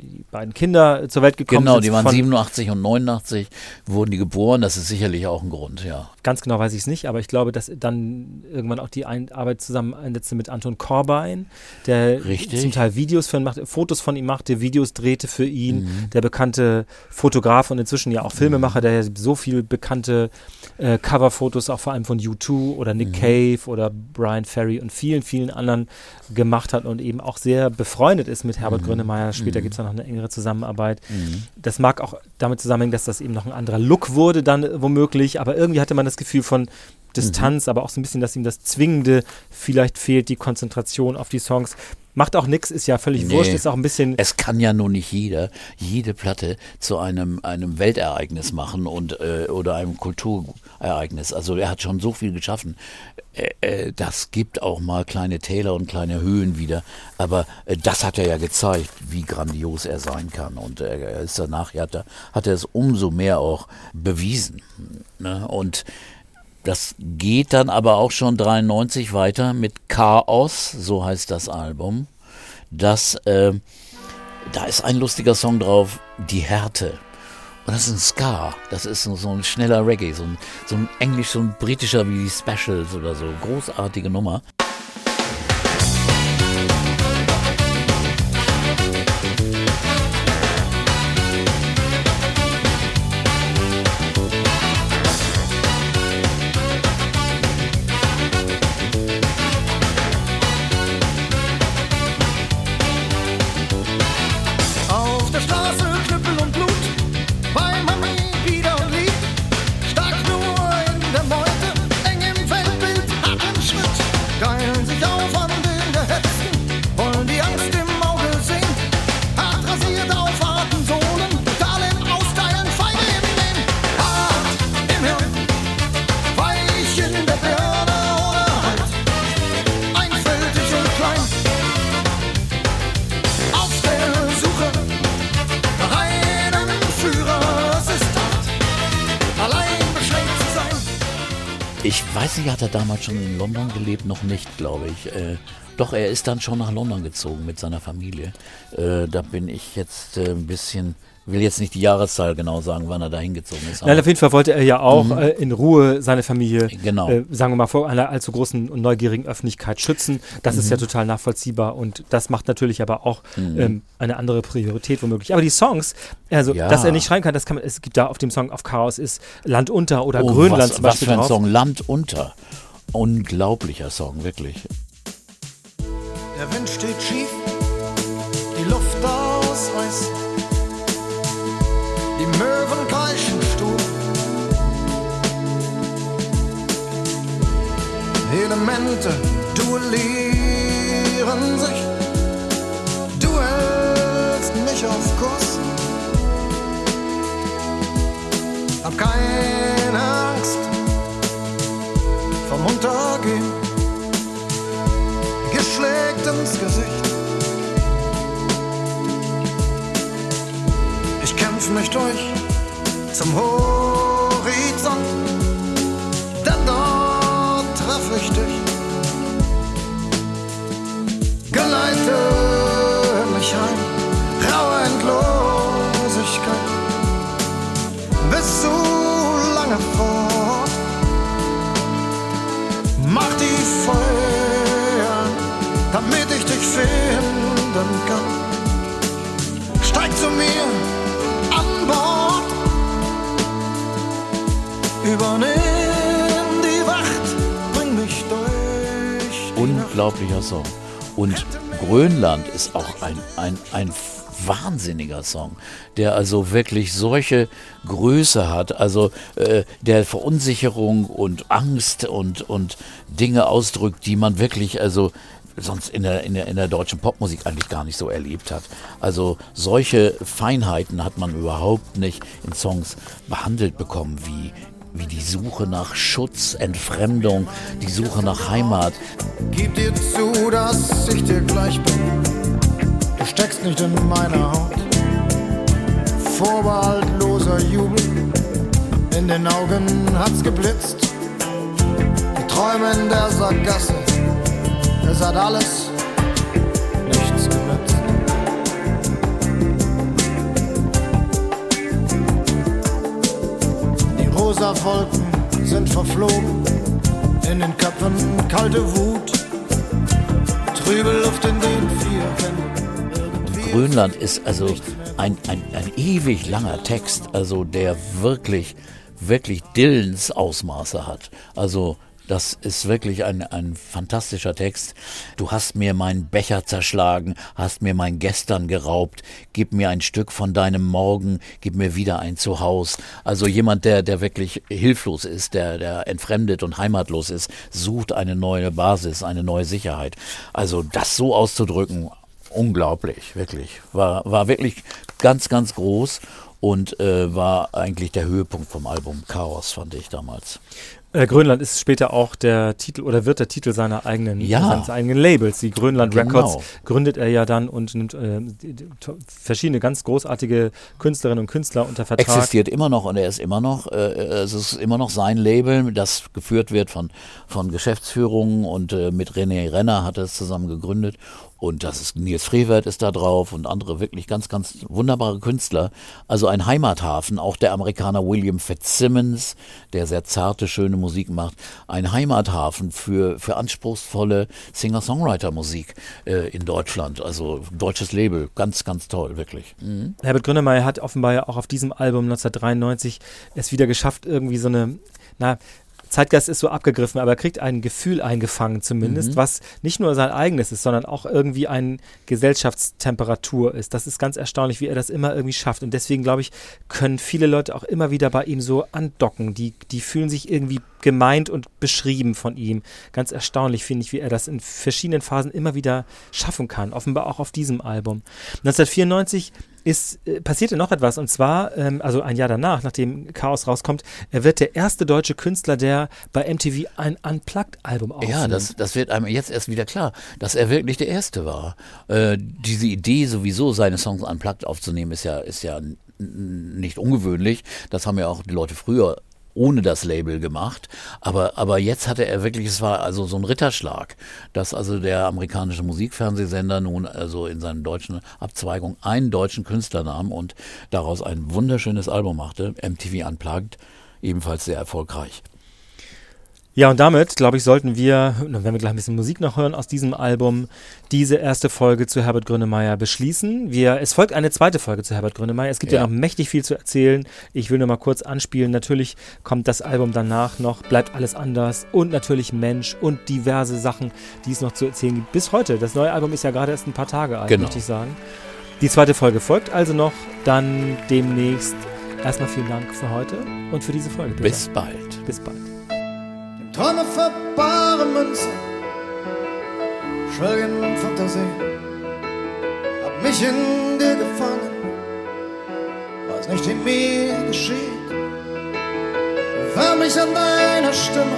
die beiden Kinder zur Welt gekommen genau, sind. Genau, die waren 87 und 89 wurden die geboren. Das ist sicherlich auch ein Grund, ja. Ganz genau weiß ich es nicht, aber ich glaube, dass dann irgendwann auch die ein Arbeit zusammen einsetzte mit Anton Korbein, der Richtig. zum Teil Videos für ihn machte, Fotos von ihm machte, Videos drehte für ihn, mhm. der bekannte Fotograf Fotograf und inzwischen ja auch Filmemacher, der ja so viele bekannte äh, Coverfotos auch vor allem von U2 oder Nick mhm. Cave oder Brian Ferry und vielen, vielen anderen gemacht hat und eben auch sehr befreundet ist mit Herbert mhm. Grönemeyer. Später mhm. gibt es da noch eine engere Zusammenarbeit. Das mag auch damit zusammenhängen, dass das eben noch ein anderer Look wurde dann womöglich, aber irgendwie hatte man das Gefühl von, Distanz, mhm. aber auch so ein bisschen, dass ihm das Zwingende vielleicht fehlt, die Konzentration auf die Songs. Macht auch nichts, ist ja völlig nee, wurscht, ist auch ein bisschen. Es kann ja nur nicht jeder jede Platte zu einem, einem Weltereignis machen und äh, oder einem Kulturereignis. Also er hat schon so viel geschaffen. Äh, äh, das gibt auch mal kleine Täler und kleine Höhen wieder. Aber äh, das hat er ja gezeigt, wie grandios er sein kann. Und er ist danach hat er, hat er es umso mehr auch bewiesen. Ne? Und das geht dann aber auch schon 93 weiter mit Chaos, so heißt das Album. dass äh, da ist ein lustiger Song drauf, Die Härte. Und das ist ein Ska. Das ist so, so ein schneller Reggae, so ein, so ein Englisch, so ein britischer wie die Specials oder so. Großartige Nummer. Noch nicht, glaube ich. Äh, doch, er ist dann schon nach London gezogen mit seiner Familie. Äh, da bin ich jetzt äh, ein bisschen, will jetzt nicht die Jahreszahl genau sagen, wann er da hingezogen ist. Nein, auf jeden Fall wollte er ja auch äh, in Ruhe seine Familie, Genau. äh, sagen wir mal, vor einer allzu großen und neugierigen Öffentlichkeit schützen. Das ist ja total nachvollziehbar und das macht natürlich aber auch ähm, eine andere Priorität womöglich. Aber die Songs, also Ja. dass er nicht schreiben kann, das kann man, es gibt da auf dem Song auf Chaos ist Land unter oder Oh, Grönland was, zum was Beispiel für ein drauf. Song, Land unter. Unglaublicher Song, wirklich. Der Wind steht schief, die Luft aus Eis. Die Möwen kreischen stur. Elemente duellieren sich. Du hältst mich auf Kurs. Hab Angst vom Untergehen geschlägt ins Gesicht. Ich kämpf mich durch zum Horizont, denn dort treff ich dich. Geleite mich heim, finden kann. Steig zu mir an Bord, übernimm die Wacht, bring mich durch. Unglaublicher Song. Und Grönland ist auch ein, ein, ein wahnsinniger Song, der also wirklich solche Größe hat, also äh, der Verunsicherung und Angst und, und Dinge ausdrückt, die man wirklich, also sonst in der, in, der, in der deutschen Popmusik eigentlich gar nicht so erlebt hat. Also solche Feinheiten hat man überhaupt nicht in Songs behandelt bekommen, wie, wie die Suche nach Schutz, Entfremdung, die Suche nach Heimat. Gib dir zu, dass ich dir gleich bin. Du steckst nicht in meiner Haut. Vorbehaltloser Jubel. In den Augen hat's geblitzt. Die Träume in der Sackgasse. Es hat alles nichts genützt. Die rosa Wolken sind verflogen. In den Köpfen kalte Wut. Trübe Luft in den vier Wänden. Grönland ist also ein, ein, ein ewig langer Text, also der wirklich, wirklich Dillens Ausmaße hat. Also das ist wirklich ein, ein fantastischer Text. Du hast mir meinen Becher zerschlagen, hast mir mein Gestern geraubt, gib mir ein Stück von deinem Morgen, gib mir wieder ein Zuhause. Also jemand, der, der wirklich hilflos ist, der, der entfremdet und heimatlos ist, sucht eine neue Basis, eine neue Sicherheit. Also das so auszudrücken, unglaublich, wirklich. War, war wirklich ganz, ganz groß und äh, war eigentlich der Höhepunkt vom Album Chaos, fand ich damals. Äh, Grönland ist später auch der Titel oder wird der Titel seiner eigenen, Ja. seines eigenen Labels. Die Grönland Genau. Records gründet er ja dann und nimmt äh, verschiedene ganz großartige Künstlerinnen und Künstler unter Vertrag. Existiert immer noch und er ist immer noch, äh, es ist immer noch sein Label, das geführt wird von, von Geschäftsführungen und äh, mit René Renner hat er es zusammen gegründet. Und das ist Nils Frevert ist da drauf und andere wirklich ganz, ganz wunderbare Künstler. Also ein Heimathafen, auch der Amerikaner William Fitzsimmons, der sehr zarte, schöne Musik macht. Ein Heimathafen für, für anspruchsvolle Singer-Songwriter-Musik äh, in Deutschland. Also deutsches Label, ganz, ganz toll, wirklich. Mhm. Herbert Grönemeyer hat offenbar ja auch auf diesem Album 1993 es wieder geschafft, irgendwie so eine, na, Zeitgeist ist so abgegriffen, aber er kriegt ein Gefühl eingefangen zumindest, mhm. was nicht nur sein eigenes ist, sondern auch irgendwie eine Gesellschaftstemperatur ist. Das ist ganz erstaunlich, wie er das immer irgendwie schafft. Und deswegen, glaube ich, können viele Leute auch immer wieder bei ihm so andocken. Die, die fühlen sich irgendwie gemeint und beschrieben von ihm. Ganz erstaunlich finde ich, wie er das in verschiedenen Phasen immer wieder schaffen kann. Offenbar auch auf diesem Album. 1994 ist, äh, passierte noch etwas und zwar, ähm, also ein Jahr danach, nachdem Chaos rauskommt, er wird der erste deutsche Künstler, der bei MTV ein Unplugged-Album aufnimmt. Ja, das, das wird einem jetzt erst wieder klar, dass er wirklich der Erste war. Äh, diese Idee sowieso, seine Songs Unplugged aufzunehmen, ist ja, ist ja nicht ungewöhnlich. Das haben ja auch die Leute früher ohne das Label gemacht. Aber, aber jetzt hatte er wirklich, es war also so ein Ritterschlag, dass also der amerikanische Musikfernsehsender nun also in seinen deutschen Abzweigung einen deutschen Künstler nahm und daraus ein wunderschönes Album machte, MTV Unplugged, ebenfalls sehr erfolgreich. Ja, und damit, glaube ich, sollten wir, wenn wir gleich ein bisschen Musik noch hören aus diesem Album, diese erste Folge zu Herbert Grönemeyer beschließen. Wir, es folgt eine zweite Folge zu Herbert Grönemeyer. Es gibt ja. ja noch mächtig viel zu erzählen. Ich will nur mal kurz anspielen. Natürlich kommt das Album danach noch, bleibt alles anders und natürlich Mensch und diverse Sachen, die es noch zu erzählen gibt. Bis heute. Das neue Album ist ja gerade erst ein paar Tage alt, genau. möchte ich sagen. Die zweite Folge folgt also noch, dann demnächst. Erstmal vielen Dank für heute und für diese Folge. Peter. Bis bald. Bis bald. Träume für bare Münze, schwelgen Fantasie. Hab mich in dir gefangen, weiß nicht, wie mir geschieht. Wärm mich an deiner Stimme,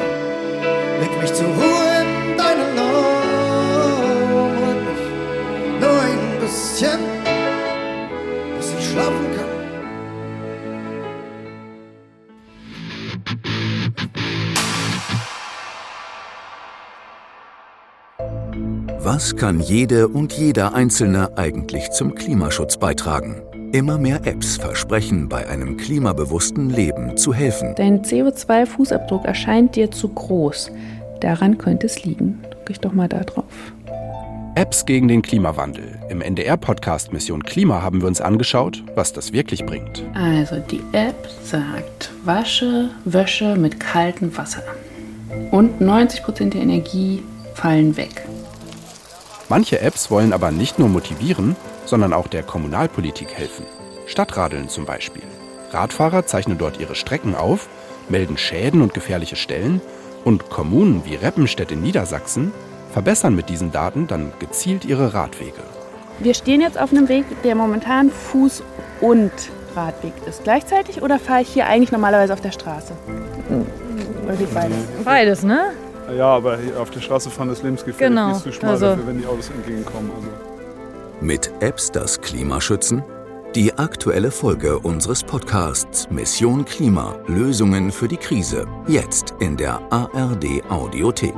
leg mich zur Ruhe in deinen Armen. Nur ein bisschen, bis ich schlafen kann. Was kann jede und jeder Einzelne eigentlich zum Klimaschutz beitragen? Immer mehr Apps versprechen, bei einem klimabewussten Leben zu helfen. Dein CO2-Fußabdruck erscheint dir zu groß. Daran könnte es liegen. Ich doch mal da drauf. Apps gegen den Klimawandel. Im NDR-Podcast Mission Klima haben wir uns angeschaut, was das wirklich bringt. Also die App sagt, wasche Wäsche mit kaltem Wasser. Und 90% der Energie fallen weg. Manche Apps wollen aber nicht nur motivieren, sondern auch der Kommunalpolitik helfen. Stadtradeln zum Beispiel. Radfahrer zeichnen dort ihre Strecken auf, melden Schäden und gefährliche Stellen und Kommunen wie Reppenstedt in Niedersachsen verbessern mit diesen Daten dann gezielt ihre Radwege. Wir stehen jetzt auf einem Weg, der momentan Fuß- und Radweg ist. Gleichzeitig oder fahre ich hier eigentlich normalerweise auf der Straße? Oder geht beides? Beides, ne? Ja, aber auf der Straße fahren ist lebensgefährlich. Genau. Die ist zu schmal Also- dafür, wenn die Autos entgegenkommen. Also. Mit Apps das Klima schützen? Die aktuelle Folge unseres Podcasts Mission Klima. Lösungen für die Krise. Jetzt in der ARD Audiothek.